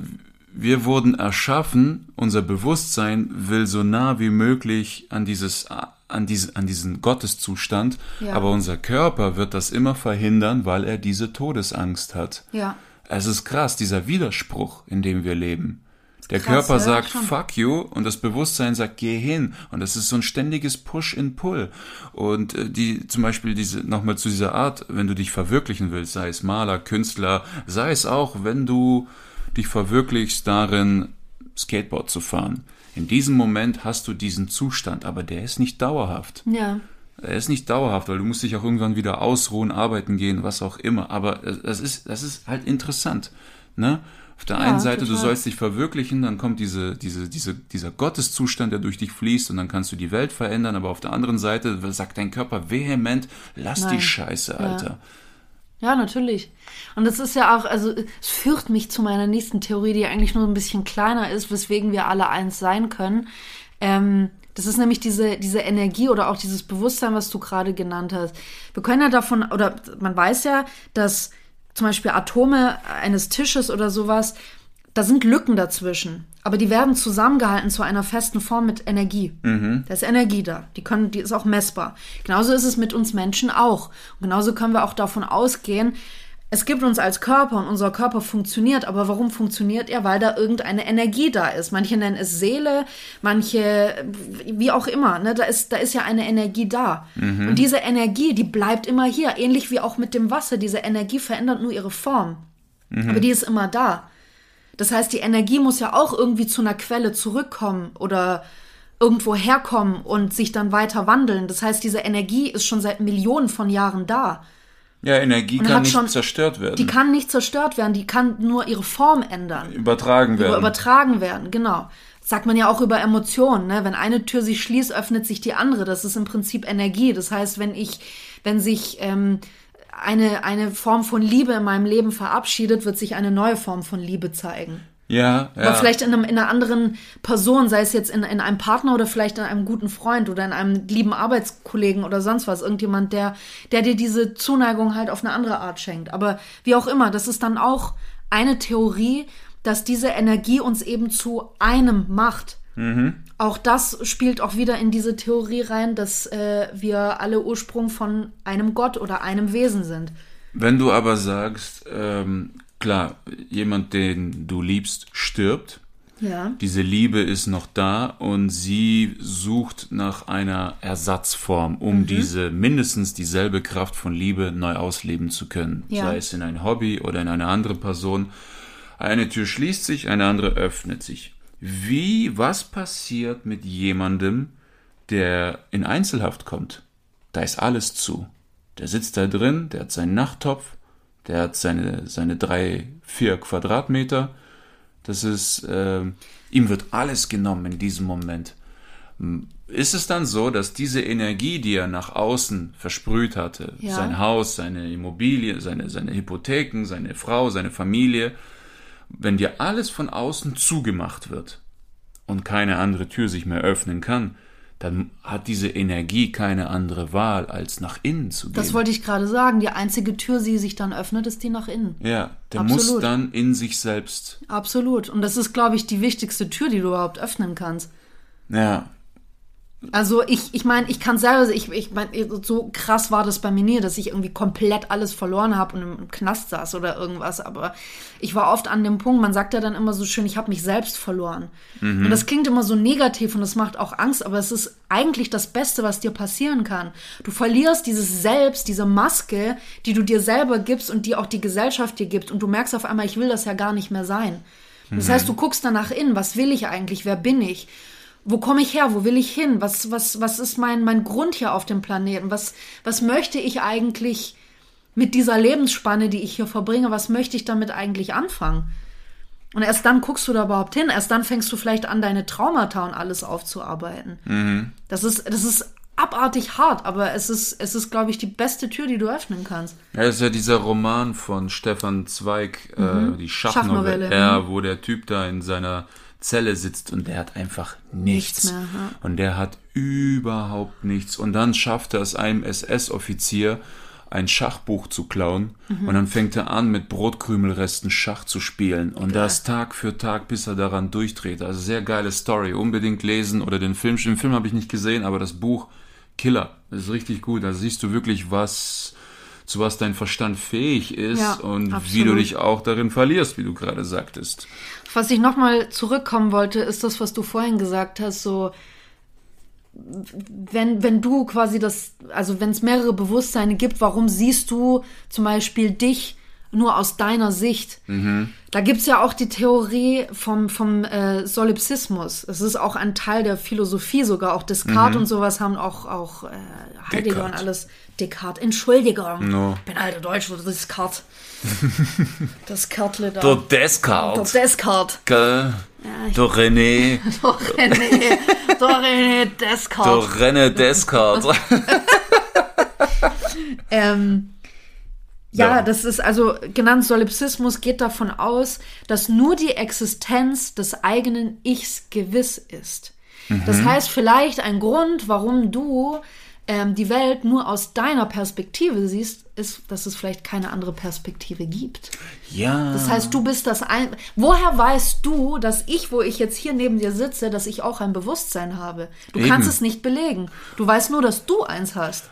wir wurden erschaffen, unser Bewusstsein will so nah wie möglich an dieses an, diese, an diesen Gotteszustand, ja. aber unser Körper wird das immer verhindern, weil er diese Todesangst hat. Ja. Es ist krass, dieser Widerspruch, in dem wir leben. Der Krass, Körper sagt fuck you und das Bewusstsein sagt geh hin und das ist so ein ständiges Push in Pull und äh, die zum Beispiel diese nochmal zu dieser Art, wenn du dich verwirklichen willst, sei es Maler, Künstler, sei es auch, wenn du dich verwirklichst darin Skateboard zu fahren. In diesem Moment hast du diesen Zustand, aber der ist nicht dauerhaft. Ja. Er ist nicht dauerhaft, weil du musst dich auch irgendwann wieder ausruhen, arbeiten gehen, was auch immer. Aber das ist, das ist halt interessant. Ne? Auf der ja, einen Seite, total. du sollst dich verwirklichen, dann kommt diese, diese, diese, dieser Gotteszustand, der durch dich fließt und dann kannst du die Welt verändern, aber auf der anderen Seite sagt dein Körper vehement, lass Nein. die Scheiße, Alter. Ja. ja. natürlich. Und das ist ja auch, also es führt mich zu meiner nächsten Theorie, die eigentlich nur ein bisschen kleiner ist, weswegen wir alle eins sein können. Ähm, das ist nämlich diese, diese Energie oder auch dieses Bewusstsein, was du gerade genannt hast. Wir können ja davon, oder man weiß ja, dass zum Beispiel Atome eines Tisches oder sowas, da sind Lücken dazwischen. Aber die werden zusammengehalten zu einer festen Form mit Energie. Mhm. Da ist Energie da. Die, können, die ist auch messbar. Genauso ist es mit uns Menschen auch. Und genauso können wir auch davon ausgehen, es gibt uns als Körper und unser Körper funktioniert, aber warum funktioniert er? Weil da irgendeine Energie da ist. Manche nennen es Seele, manche, wie auch immer, ne? da, ist, da ist ja eine Energie da. Mhm. Und diese Energie, die bleibt immer hier, ähnlich wie auch mit dem Wasser. Diese Energie verändert nur ihre Form. Mhm. Aber die ist immer da. Das heißt, die Energie muss ja auch irgendwie zu einer Quelle zurückkommen oder irgendwo herkommen und sich dann weiter wandeln. Das heißt, diese Energie ist schon seit Millionen von Jahren da. Ja, Energie kann nicht schon, zerstört werden. Die kann nicht zerstört werden, die kann nur ihre Form ändern. Übertragen werden. Übertragen werden, genau. Das sagt man ja auch über Emotionen, ne? Wenn eine Tür sich schließt, öffnet sich die andere. Das ist im Prinzip Energie. Das heißt, wenn ich, wenn sich ähm, eine, eine Form von Liebe in meinem Leben verabschiedet, wird sich eine neue Form von Liebe zeigen. Ja, ja. Aber vielleicht in, einem, in einer anderen Person, sei es jetzt in, in einem Partner oder vielleicht in einem guten Freund oder in einem lieben Arbeitskollegen oder sonst was. Irgendjemand, der, der dir diese Zuneigung halt auf eine andere Art schenkt. Aber wie auch immer, das ist dann auch eine Theorie, dass diese Energie uns eben zu einem macht. Auch das spielt auch wieder in diese Theorie rein, dass äh, wir alle Ursprung von einem Gott oder einem Wesen sind. Wenn du aber sagst, ähm, klar, jemand, den du liebst, stirbt. Ja. Diese Liebe ist noch da und sie sucht nach einer Ersatzform, um Mhm. diese mindestens dieselbe Kraft von Liebe neu ausleben zu können. Ja. Sei es in ein Hobby oder in eine andere Person. Eine Tür schließt sich, eine andere öffnet sich. Wie, was passiert mit jemandem, der in Einzelhaft kommt? Da ist alles zu. Der sitzt da drin, der hat seinen Nachttopf, der hat seine, seine drei, vier Quadratmeter. Das ist, ähm, ihm wird alles genommen in diesem Moment. Ist es dann so, dass diese Energie, die er nach außen versprüht hatte, Ja. sein Haus, seine Immobilie, seine, seine Hypotheken, seine Frau, seine Familie, wenn dir alles von außen zugemacht wird und keine andere Tür sich mehr öffnen kann, dann hat diese Energie keine andere Wahl, als nach innen zu gehen. Das wollte ich gerade sagen. Die einzige Tür, die sich dann öffnet, ist die nach innen. ja, der Absolut. muss dann in sich selbst. Absolut. Und das ist, glaube ich, die wichtigste Tür, die du überhaupt öffnen kannst. Ja, Also ich, ich meine, ich kann selber, ich, ich meine, so krass war das bei mir nie, dass ich irgendwie komplett alles verloren habe und im Knast saß oder irgendwas. Aber ich war oft an dem Punkt, man sagt ja dann immer so schön, ich habe mich selbst verloren. Und das klingt immer so negativ und das macht auch Angst, aber es ist eigentlich das Beste, was dir passieren kann. Du verlierst dieses Selbst, diese Maske, die du dir selber gibst und die auch die Gesellschaft dir gibt. Und du merkst auf einmal, ich will das ja gar nicht mehr sein. Das heißt, du guckst danach in, was will ich eigentlich, wer bin ich? Wo komme ich her? Wo will ich hin? Was, was, was ist mein, mein Grund hier auf dem Planeten? Was, was möchte ich eigentlich mit dieser Lebensspanne, die ich hier verbringe? Was möchte ich damit eigentlich anfangen? Und erst dann guckst du da überhaupt hin. Erst dann fängst du vielleicht an, deine Traumata und alles aufzuarbeiten. Das ist, das ist abartig hart, aber es ist, es ist, glaube ich, die beste Tür, die du öffnen kannst. Ja, das ist ja dieser Roman von Stefan Zweig, äh, die Schachnovelle, Schachnovelle, ja, wo der Typ da in seiner Zelle sitzt und der hat einfach nichts. Nichts mehr, ja. Und der hat überhaupt nichts. Und dann schafft er es einem SS-Offizier, ein Schachbuch zu klauen. Mhm. Und dann fängt er an, mit Brotkrümelresten Schach zu spielen. Und das Tag für Tag, bis er daran durchdreht. Also sehr geile Story. Unbedingt lesen oder den Film. Den Film habe ich nicht gesehen, aber das Buch Killer. Das ist richtig gut. Da siehst du wirklich, was zu was dein Verstand fähig ist Ja, und wie absolut. du dich auch darin verlierst, wie du gerade sagtest. Was ich nochmal zurückkommen wollte, ist das, was du vorhin gesagt hast, so, wenn, wenn du quasi das, also wenn es mehrere Bewusstseine gibt, warum siehst du zum Beispiel dich nur aus deiner Sicht? Da gibt's ja auch die Theorie vom, vom äh, Solipsismus. Es ist auch ein Teil der Philosophie, sogar auch Descartes und sowas haben auch, auch äh, Heidegger und Descartes. alles. Descartes, Entschuldigung. No. Ich bin alter Deutsch, das ist Descartes. Das Kartle da. Der Descartes. Der Descartes. Gell? Der René. Doch, René, doch, René Der Descartes. René Descartes. Ähm, ja, Ja. das ist also genannt Solipsismus geht davon aus, dass nur die Existenz des eigenen Ichs gewiss ist. Das heißt, vielleicht ein Grund, warum du ähm, die Welt nur aus deiner Perspektive siehst, ist, dass es vielleicht keine andere Perspektive gibt. Ja. Das heißt, du bist das ein. Woher weißt du, dass ich, wo ich jetzt hier neben dir sitze, dass ich auch ein Bewusstsein habe? Du Eben. kannst es nicht belegen. Du weißt nur, dass du eins hast.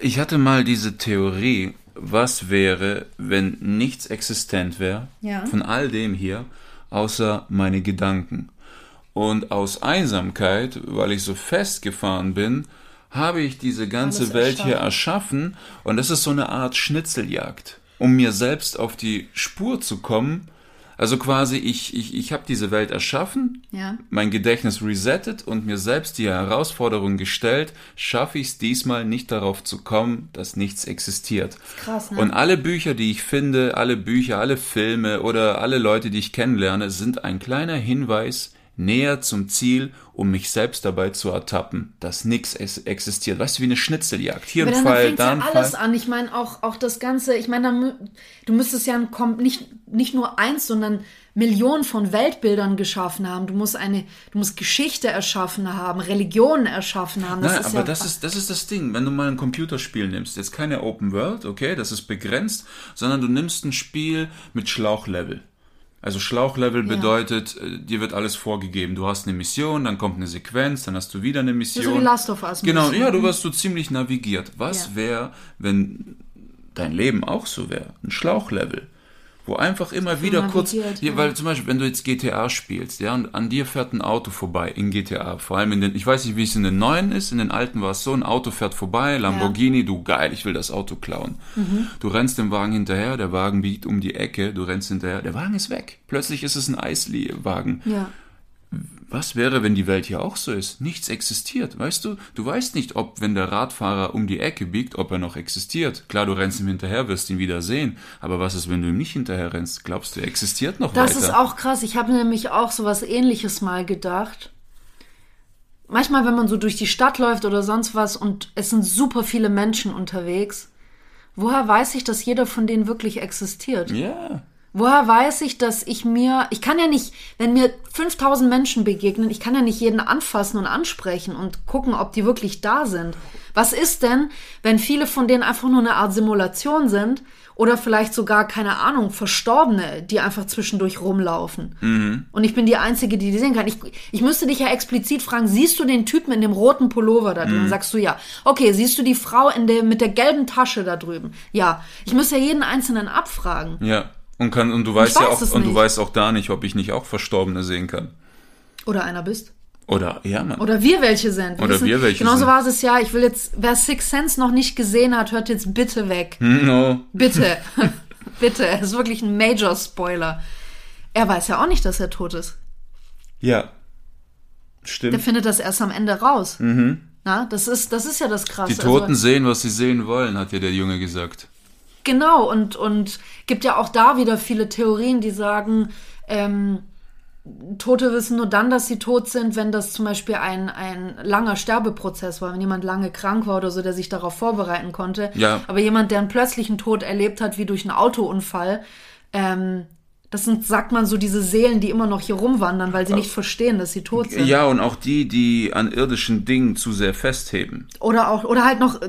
Ich hatte mal diese Theorie, was wäre, wenn nichts existent wäre Ja. von all dem hier, außer meine Gedanken. Und aus Einsamkeit, weil ich so festgefahren bin, habe ich diese ganze Alles Welt hier erschaffen und das ist so eine Art Schnitzeljagd, um mir selbst auf die Spur zu kommen. Also quasi, ich, ich, ich habe diese Welt erschaffen, Ja. mein Gedächtnis resettet und mir selbst die Herausforderung gestellt, schaffe ich es diesmal nicht darauf zu kommen, dass nichts existiert. krass, ne? Und alle Bücher, die ich finde, alle Bücher, alle Filme oder alle Leute, die ich kennenlerne, sind ein kleiner Hinweis näher zum Ziel, um mich selbst dabei zu ertappen, dass nichts existiert. Weißt du, wie eine Schnitzeljagd. Hier Aber ein Fall, da ja ein alles Fall. an. Ich meine auch, auch das Ganze, ich meine, du müsstest ja nicht, nicht nur eins, sondern Millionen von Weltbildern geschaffen haben. Du musst eine, du musst Geschichte erschaffen haben, Religionen erschaffen haben. Das Nein, ist aber ja das ist, das ist das Ding. Wenn du mal ein Computerspiel nimmst, jetzt keine Open World, okay, das ist begrenzt, sondern du nimmst ein Spiel mit Schlauchlevel. Also Schlauchlevel ja. bedeutet, äh, dir wird alles vorgegeben. Du hast eine Mission, dann kommt eine Sequenz, dann hast du wieder eine Mission. So wie Last of Us. Genau, ja, du wirst so ziemlich navigiert. Was ja. wäre, wenn dein Leben auch so wäre? Ein Schlauchlevel wo einfach immer wieder kurz, ja, weil zum Beispiel, wenn du jetzt GTA spielst, ja, und an dir fährt ein Auto vorbei in GTA, vor allem in den, ich weiß nicht, wie es in den neuen ist, in den alten war es so, ein Auto fährt vorbei, Lamborghini, ja. du geil, ich will das Auto klauen. Mhm. Du rennst dem Wagen hinterher, der Wagen biegt um die Ecke, du rennst hinterher, der Wagen ist weg. Plötzlich ist es ein Eisli-Wagen. Ja was wäre, wenn die Welt hier auch so ist? Nichts existiert, weißt du? Du weißt nicht, ob, wenn der Radfahrer um die Ecke biegt, ob er noch existiert. Klar, du rennst ihm hinterher, wirst ihn wieder sehen. Aber was ist, wenn du ihm nicht hinterher rennst? Glaubst du, er existiert noch das weiter? Das ist auch krass. Ich habe nämlich auch so was ähnliches mal gedacht. Manchmal, wenn man so durch die Stadt läuft oder sonst was und es sind super viele Menschen unterwegs, woher weiß ich, dass jeder von denen wirklich existiert? Ja. Woher weiß ich, dass ich mir, ich kann ja nicht, wenn mir 5000 Menschen begegnen, ich kann ja nicht jeden anfassen und ansprechen und gucken, ob die wirklich da sind. Was ist denn, wenn viele von denen einfach nur eine Art Simulation sind oder vielleicht sogar, keine Ahnung, Verstorbene, die einfach zwischendurch rumlaufen? Mhm. Und ich bin die Einzige, die die sehen kann. Ich, ich müsste dich ja explizit fragen, siehst du den Typen in dem roten Pullover da drüben? Mhm. Sagst du ja. Okay, siehst du die Frau in der, mit der gelben Tasche da drüben? Ja. Ich müsste ja jeden Einzelnen abfragen. Ja. Und kann und du weißt weiß ja auch und du weißt auch da nicht, ob ich nicht auch Verstorbene sehen kann. Oder einer bist. Oder ja, Mann. Oder wir welche sind. Wir Oder wissen, wir welche Genauso sind. war es ja. Ich will jetzt, wer Six Sense noch nicht gesehen hat, hört jetzt bitte weg. No. Bitte. bitte. Es ist wirklich ein Major Spoiler. Er weiß ja auch nicht, dass er tot ist. Ja. Stimmt. Der findet das erst am Ende raus. Mhm. Na, das ist, das ist ja das Krasse. Die Toten also, sehen, was sie sehen wollen, hat ja der Junge gesagt. Genau, und, und gibt ja auch da wieder viele Theorien, die sagen, ähm, Tote wissen nur dann, dass sie tot sind, wenn das zum Beispiel ein, ein langer Sterbeprozess war, wenn jemand lange krank war oder so, der sich darauf vorbereiten konnte. Ja. Aber jemand, der einen plötzlichen Tod erlebt hat, wie durch einen Autounfall, ähm, das sind, sagt man so, diese Seelen, die immer noch hier rumwandern, weil sie nicht verstehen, dass sie tot sind. Ja, und auch die, die an irdischen Dingen zu sehr festheben. Oder auch, oder halt noch,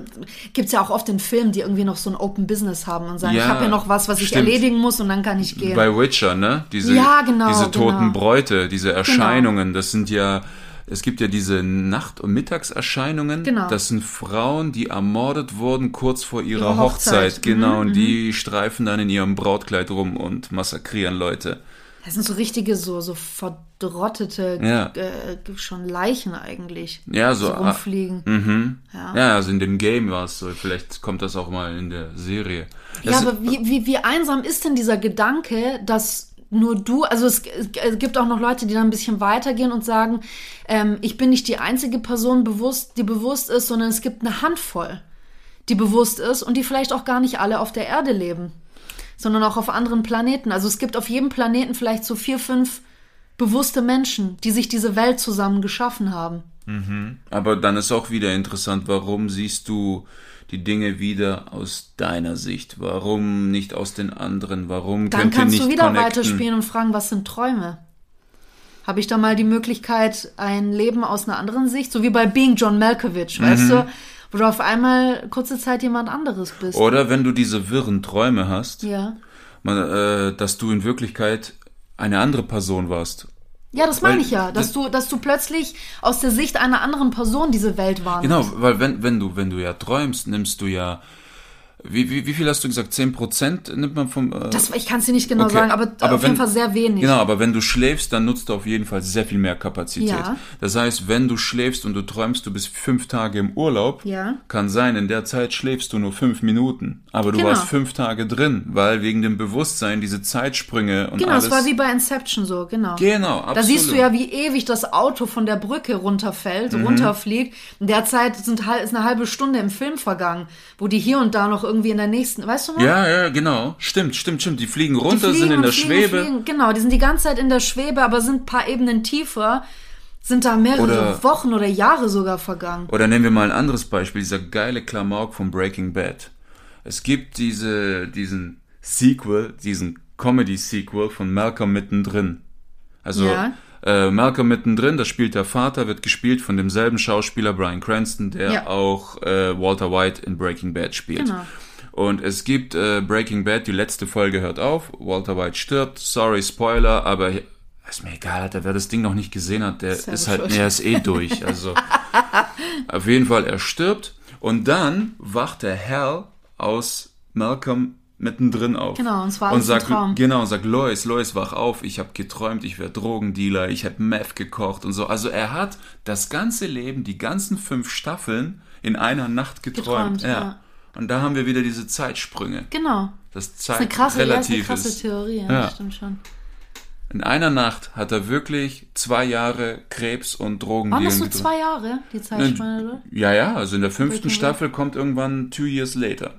gibt's ja auch oft in Filmen, die irgendwie noch so ein Open Business haben und sagen, ja, ich habe ja noch was, was ich erledigen muss und dann kann ich gehen. Bei Witcher, ne? Diese, ja, genau, diese toten genau. Bräute, diese Erscheinungen, genau. das sind ja es gibt ja diese Nacht- und Mittagserscheinungen. Genau. Das sind Frauen, die ermordet wurden kurz vor ihrer Ihre Hochzeit. Hochzeit. Genau, mhm, und die mhm. streifen dann in ihrem Brautkleid rum und massakrieren Leute. Das sind so richtige, so, so verdrottete, ja. äh, schon Leichen eigentlich. Ja, so. Rumfliegen. Mhm. Ja. ja, also in dem Game war es so. Vielleicht kommt das auch mal in der Serie. Das ja, aber wie, wie, wie einsam ist denn dieser Gedanke, dass nur du, also es, es, gibt auch noch Leute, die dann ein bisschen weitergehen und sagen, ähm, ich bin nicht die einzige Person bewusst, die bewusst ist, sondern es gibt eine Handvoll, die bewusst ist und die vielleicht auch gar nicht alle auf der Erde leben, sondern auch auf anderen Planeten. Also es gibt auf jedem Planeten vielleicht so vier, fünf bewusste Menschen, die sich diese Welt zusammen geschaffen haben. Mhm. Aber dann ist auch wieder interessant, warum siehst du die Dinge wieder aus deiner Sicht? Warum nicht aus den anderen? Warum Dann könnt kannst ihr nicht du wieder connecten? weiterspielen und fragen, was sind Träume? Habe ich da mal die Möglichkeit, ein Leben aus einer anderen Sicht, so wie bei Being John Malkovich, mhm. weißt du, wo du auf einmal kurze Zeit jemand anderes bist. Oder wenn du diese wirren Träume hast, ja. man, äh, dass du in Wirklichkeit eine andere Person warst ja, das meine ich ja, dass das, du, dass du plötzlich aus der Sicht einer anderen Person diese Welt wahrnimmst. Genau, weil wenn, wenn du, wenn du ja träumst, nimmst du ja wie, wie, wie viel hast du gesagt? 10% nimmt man vom. Äh das, ich kann es dir nicht genau okay. sagen, aber, aber auf wenn, jeden Fall sehr wenig. Genau, aber wenn du schläfst, dann nutzt du auf jeden Fall sehr viel mehr Kapazität. Ja. Das heißt, wenn du schläfst und du träumst, du bist fünf Tage im Urlaub, ja. kann sein, in der Zeit schläfst du nur fünf Minuten. Aber du genau. warst fünf Tage drin, weil wegen dem Bewusstsein diese Zeitsprünge und genau, alles. Genau, es war wie bei Inception so, genau. Genau, absolut. Da siehst du ja, wie ewig das Auto von der Brücke runterfällt, mhm. runterfliegt. In der Zeit sind, ist eine halbe Stunde im Film vergangen, wo die hier und da noch irgendwie in der nächsten weißt du noch? Ja, ja, genau. Stimmt, stimmt, stimmt. Die fliegen runter, die fliegen sind in der fliegen Schwebe. Fliegen. Genau, die sind die ganze Zeit in der Schwebe, aber sind ein paar Ebenen tiefer. Sind da mehrere oder, Wochen oder Jahre sogar vergangen. Oder nehmen wir mal ein anderes Beispiel, dieser geile Klamauk von Breaking Bad. Es gibt diese, diesen Sequel, diesen Comedy-Sequel von Malcolm mittendrin. Also Ja. Äh, Malcolm mittendrin, da spielt der Vater, wird gespielt von demselben Schauspieler Brian Cranston, der Ja. auch äh, Walter White in Breaking Bad spielt. Genau. Und es gibt äh, Breaking Bad, die letzte Folge hört auf, Walter White stirbt, sorry Spoiler, aber ist mir egal, Alter, wer das Ding noch nicht gesehen hat, der Selber ist halt, nee, er ist eh durch. Also auf jeden Fall, er stirbt und dann wacht der Hal aus Malcolm mittendrin auf. Genau, und zwar und sagt, Traum. Genau, und sagt, Lois, Lois, wach auf, ich habe geträumt, ich wäre Drogendealer, ich habe Meth gekocht und so. Also er hat das ganze Leben, die ganzen fünf Staffeln in einer Nacht geträumt. Geträumt, ja. Und da haben wir wieder diese Zeitsprünge. Genau. Das Das ist Zeit eine krasse, ja, ist eine relativ krasse. Theorie, ja, Ja. das stimmt schon. In einer Nacht hat er wirklich zwei Jahre Krebs und Waren Drogendealen das so zwei Jahre, die Zeitspanne, oder? Ja, ja, also in der fünften. Staffel kommt irgendwann Two Years Later.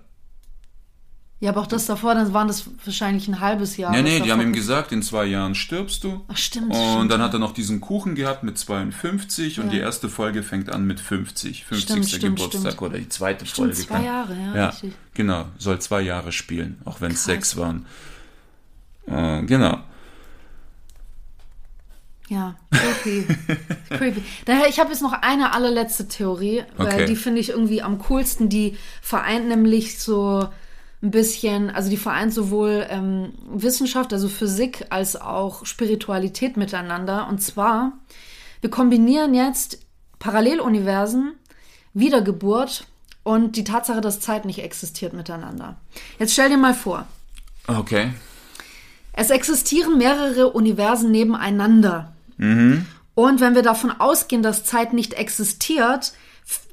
Ja, aber auch das davor, dann waren das wahrscheinlich ein halbes Jahr. Nee, nee, die davor haben ihm gesagt, in zwei Jahren stirbst du. Ach, stimmt, Und stimmt. dann hat er noch diesen Kuchen gehabt mit 52 und Ja. die erste Folge fängt an mit 50. 50. Stimmt, stimmt, Geburtstag oder die zweite Stimmt, Folge. zwei kann- Jahre, ja, ja richtig. genau. Soll zwei Jahre spielen, auch wenn es sechs waren. Äh, genau. Ja, creepy. creepy. Daher, ich habe jetzt noch eine allerletzte Theorie, weil Okay. die finde ich irgendwie am coolsten. Die vereint nämlich so ein bisschen, also die vereint sowohl ähm, Wissenschaft, also Physik, als auch Spiritualität miteinander. Und zwar, wir kombinieren jetzt Paralleluniversen, Wiedergeburt und die Tatsache, dass Zeit nicht existiert miteinander. Jetzt stell dir mal vor, Okay. es existieren mehrere Universen nebeneinander. Und wenn wir davon ausgehen, dass Zeit nicht existiert,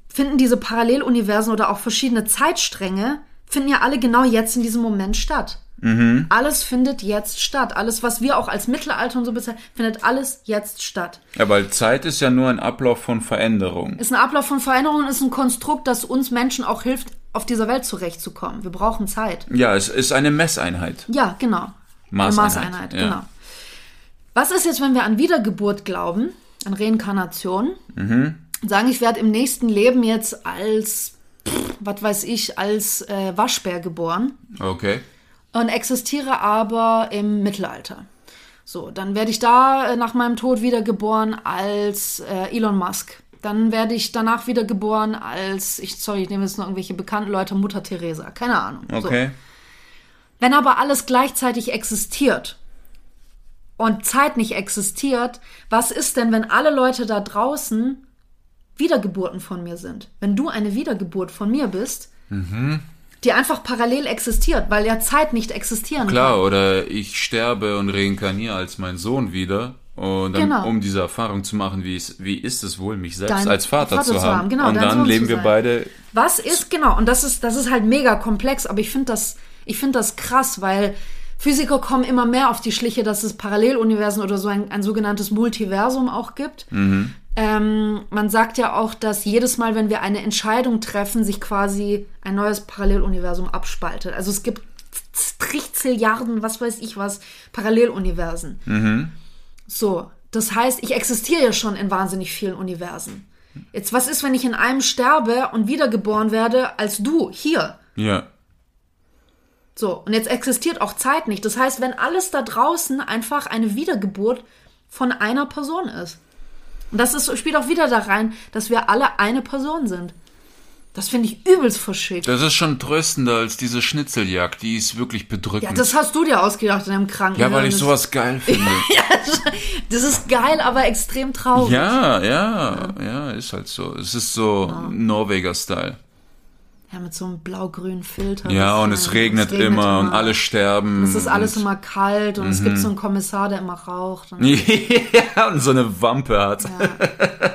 finden diese Paralleluniversen oder auch verschiedene Zeitstränge, finden ja alle genau jetzt in diesem Moment statt. Alles findet jetzt statt. Alles, was wir auch als Mittelalter und so bezeichnen, findet alles jetzt statt. Ja, weil Zeit ist ja nur ein Ablauf von Veränderung. Ist ein Ablauf von Veränderungen, ist ein Konstrukt, das uns Menschen auch hilft, auf dieser Welt zurechtzukommen. Wir brauchen Zeit. Ja, es ist eine Messeinheit. Ja, genau. Maßeinheit, Eine Maßeinheit, ja. genau. Was ist jetzt, wenn wir an Wiedergeburt glauben, an Reinkarnation? Mhm. Sagen, ich werde im nächsten Leben jetzt als, was weiß ich, als äh, Waschbär geboren Okay. und existiere aber im Mittelalter. So, dann werde ich da äh, nach meinem Tod wiedergeboren als äh, Elon Musk. Dann werde ich danach wiedergeboren als, ich, sorry, ich nehme jetzt noch irgendwelche bekannten Leute, Mutter Teresa. Keine Ahnung. So. Okay. Wenn aber alles gleichzeitig existiert und Zeit nicht existiert, was ist denn, wenn alle Leute da draußen Wiedergeburten von mir sind? Wenn du eine Wiedergeburt von mir bist, die einfach parallel existiert, weil ja Zeit nicht existieren Klar, kann. oder ich sterbe und reinkarniere als mein Sohn wieder. Und dann, Genau. um diese Erfahrung zu machen, wie, es, wie ist es wohl, mich selbst Dein als Vater, Vater zu haben. genau, und dann Sohn leben wir beide. Was ist genau? Und das ist das ist halt mega komplex, aber ich finde das ich finde das krass, weil Physiker kommen immer mehr auf die Schliche, dass es Paralleluniversen oder so ein, ein sogenanntes Multiversum auch gibt. Ähm, man sagt ja auch, dass jedes Mal, wenn wir eine Entscheidung treffen, sich quasi ein neues Paralleluniversum abspaltet. Also es gibt Trichzilliarden, was weiß ich was, Paralleluniversen. So, das heißt, ich existiere ja schon in wahnsinnig vielen Universen. Jetzt, was ist, wenn ich in einem sterbe und wiedergeboren werde als du hier? Ja. So, und jetzt existiert auch Zeit nicht. Das heißt, wenn alles da draußen einfach eine Wiedergeburt von einer Person ist. Und das ist, spielt auch wieder da rein, dass wir alle eine Person sind. Das finde ich übelst verschickt. Das ist schon tröstender als diese Schnitzeljagd, die ist wirklich bedrückend. Ja, das hast du dir ausgedacht in deinem Krankenhaus. ja, weil ich sowas geil finde. Das ist geil, aber extrem traurig. ja, ja, ja, ist halt so. Es ist so Norweger-Style. Ja, mit so einem blau-grünen Filter. Ja, und äh, es regnet, immer, und alle sterben. Es ist alles immer kalt und es gibt so einen Kommissar, der immer raucht. Und, ja, und so eine Wampe hat.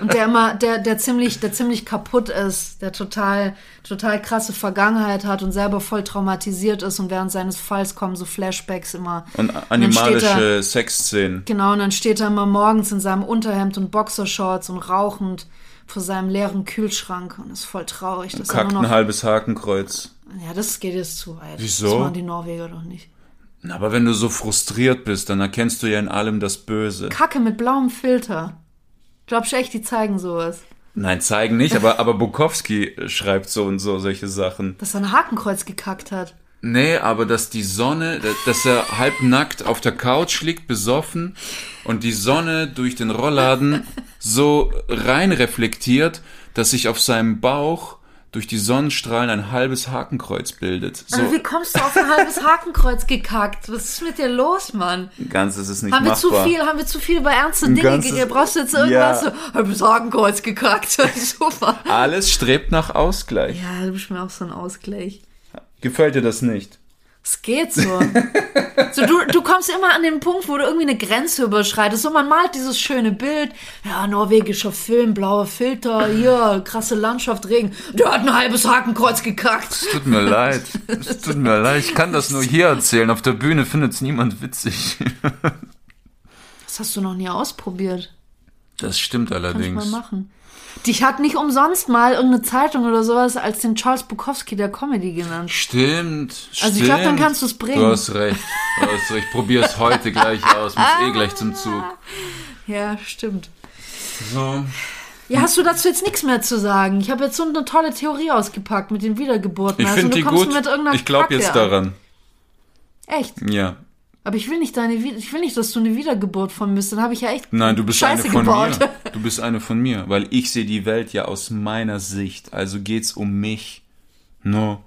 und der immer, der, der ziemlich, der ziemlich kaputt ist, der total, total krasse Vergangenheit hat und selber voll traumatisiert ist und während seines Falls kommen so Flashbacks immer. Und animalische Sexszenen. Genau, und dann steht er immer morgens in seinem Unterhemd und Boxershorts und rauchend vor seinem leeren Kühlschrank und ist voll traurig. Dass er Kackt nur ein noch, halbes Hakenkreuz. ja, das geht jetzt zu weit. Wieso? Das machen die Norweger doch nicht. Na, Aber wenn du so frustriert bist, dann erkennst du ja in allem das Böse. Kacke mit blauem Filter. Glaubst du echt, die zeigen sowas? Nein, zeigen nicht, aber, aber Bukowski schreibt so und so solche Sachen. Dass er ein Hakenkreuz gekackt hat. Nee, aber dass die Sonne, dass er halbnackt auf der Couch liegt, besoffen und die Sonne durch den Rollladen so rein reflektiert, dass sich auf seinem Bauch durch die Sonnenstrahlen ein halbes Hakenkreuz bildet. So Aber wie kommst du auf ein halbes Hakenkreuz gekackt? Was ist mit dir los, Mann? ganzes ist nicht Haben wir machbar. zu viel, haben wir zu viel über ernste Dinge ganzes- geredet? Brauchst du jetzt irgendwas Ja. so, halbes Hakenkreuz gekackt? Super. Alles strebt nach Ausgleich. Ja, du bist mir auch so ein Ausgleich. Gefällt dir das nicht? Es geht so. so du, du kommst immer an den Punkt, wo du irgendwie eine Grenze überschreitest. So, man malt dieses schöne Bild. Ja, norwegischer Film, blauer Filter, hier, krasse Landschaft, Regen. Der hat ein halbes Hakenkreuz gekackt. Tut mir leid. Es tut mir leid. Ich kann das nur hier erzählen. Auf der Bühne findet es niemand witzig. Das hast du noch nie ausprobiert. Das stimmt Kann ich allerdings. mal machen. Dich hat nicht umsonst mal irgendeine Zeitung oder sowas als den Charles Bukowski der Comedy genannt. Stimmt. Also ich glaub, dann kannst du's bringen. Du hast recht. Du hast recht. Ich probier's heute gleich aus. Muss eh gleich zum Zug. Ja, stimmt. So. Ja, hast du dazu jetzt nichts mehr zu sagen? Ich habe jetzt so eine tolle Theorie ausgepackt mit den Wiedergeburten. Ich Also, finde du die gut. Ich glaube jetzt an. daran. Echt? Ja. Aber ich will nicht deine, ich will nicht, dass du eine Wiedergeburt von mir bist. Dann habe ich ja echt Nein, du bist Scheiße eine von gebaut. mir. Du bist eine von mir, weil ich sehe die Welt ja aus meiner Sicht. Also geht's um mich. No.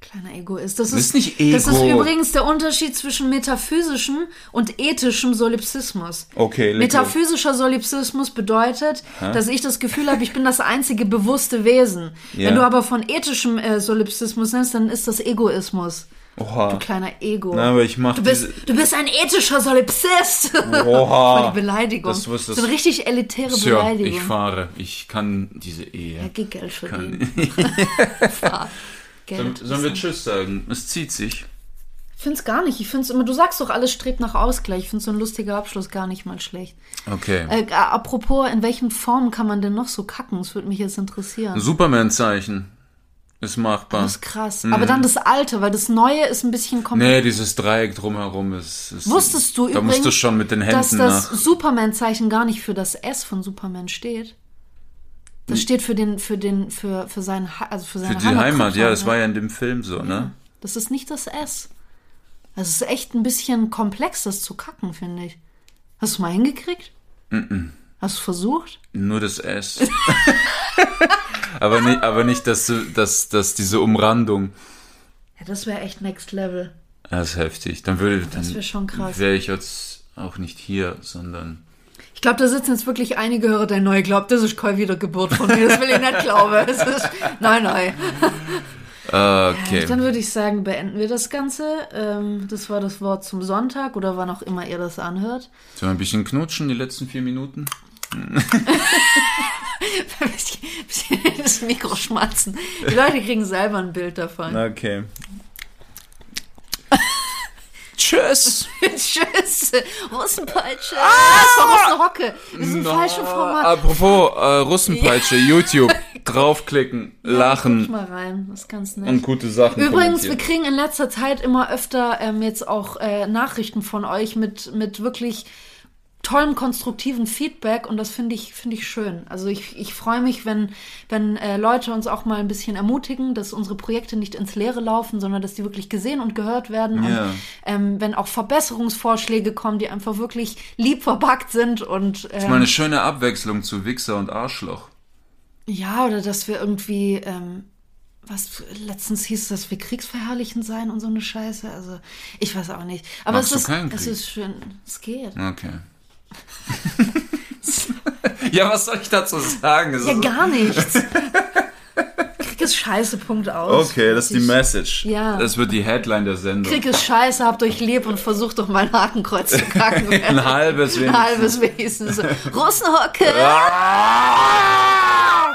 Kleiner Egoist. Das Das ist, ist nicht Das ist Ego. übrigens der Unterschied zwischen metaphysischem und ethischem Solipsismus. Okay, Metaphysischer Solipsismus bedeutet, dass ich das Gefühl habe, ich bin das einzige bewusste Wesen. Ja. Wenn du aber von ethischem äh, Solipsismus nennst, dann ist das Egoismus. Oha. Du kleiner Ego. Na, aber ich mach du, bist, du bist ein ethischer Solipsist. Oha. Voll die Beleidigung. Das was das- so eine richtig elitäre Tja, Beleidigung. ich fahre. Ich kann diese Ehe. ja, geh Geld verdienen. Geld. Sollen, sollen wir Tschüss sagen? Es zieht sich. Ich find's gar nicht. Ich find's immer, du sagst doch, alles strebt nach Ausgleich. Ich finde so ein lustiger Abschluss gar nicht mal schlecht. Okay. Äh, apropos, in welchen Formen kann man denn noch so kacken? Das würde mich jetzt interessieren. Superman-Zeichen. Ist machbar. Das ist krass. Aber dann das Alte, weil das Neue ist ein bisschen komplett. Nee, dieses Dreieck drumherum ist. ist Wusstest du Da übrigens, musst du schon mit den dass Händen das nach. Superman-Zeichen gar nicht für das S von Superman steht? Das Hm. steht für den, für den, für, für seinen, also für seine Für die Heimat, ja, das war ja in dem Film so, ne? Das ist nicht das S. Es ist echt ein bisschen komplex, das zu kacken, finde ich. Hast du mal hingekriegt? Hast du versucht? Nur das S. aber nicht, aber nicht dass, du- dass, dass diese Umrandung. Ja, das wäre echt Next Level. Das ist heftig. Dann würde Das wär schon krass. Dann wäre ich jetzt auch nicht hier, sondern. Ich glaube, da sitzen jetzt wirklich einige Hörer, der neu glaubt, das ist keine Wiedergeburt von mir. Das will ich nicht glauben. Es ist, nein, nein. Okay. Dann würde ich sagen, beenden wir das Ganze. Ähm, das war das Wort zum Sonntag oder wann auch immer ihr das anhört. Sollen wir ein bisschen knutschen, die letzten vier Minuten? Bisschen das Mikro schmatzen. Die Leute kriegen selber ein Bild davon. Okay. Tschüss! Tschüss. Russenpeitsche. Ah, das war Russenhocke. Das ist ein falsches Format. Apropos äh, Russenpeitsche, YouTube, draufklicken, Guck lachen mal rein. Das ist ganz nett. und gute Sachen Übrigens, wir kriegen in letzter Zeit immer öfter ähm, jetzt auch äh, Nachrichten von euch mit, mit wirklich tollem konstruktiven Feedback und das finde ich finde ich schön. Also ich, ich freue mich, wenn wenn äh, Leute uns auch mal ein bisschen ermutigen, dass unsere Projekte nicht ins Leere laufen, sondern dass die wirklich gesehen und gehört werden Ja. und ähm, wenn auch Verbesserungsvorschläge kommen, die einfach wirklich lieb verpackt sind und Das ist ähm, mal eine schöne Abwechslung zu Wichser und Arschloch. ja, oder dass wir irgendwie, ähm, was letztens hieß, dass wir kriegsverherrlichen sein und so eine Scheiße. Also, ich weiß auch nicht. Aber Magst es ist, es ist schön. Es geht. Okay. ja, was soll ich dazu sagen? Es Ja, gar nichts. Krieg ist scheiße, Punkt aus. Okay, das ist die Message. Ja. Das wird die Headline der Sendung. Krieg ist scheiße, habt euch lieb und versucht doch mal ein Hakenkreuz zu kacken. Ein halbes Ein wenigstens. halbes wenigstens. Russenhocke. Ah!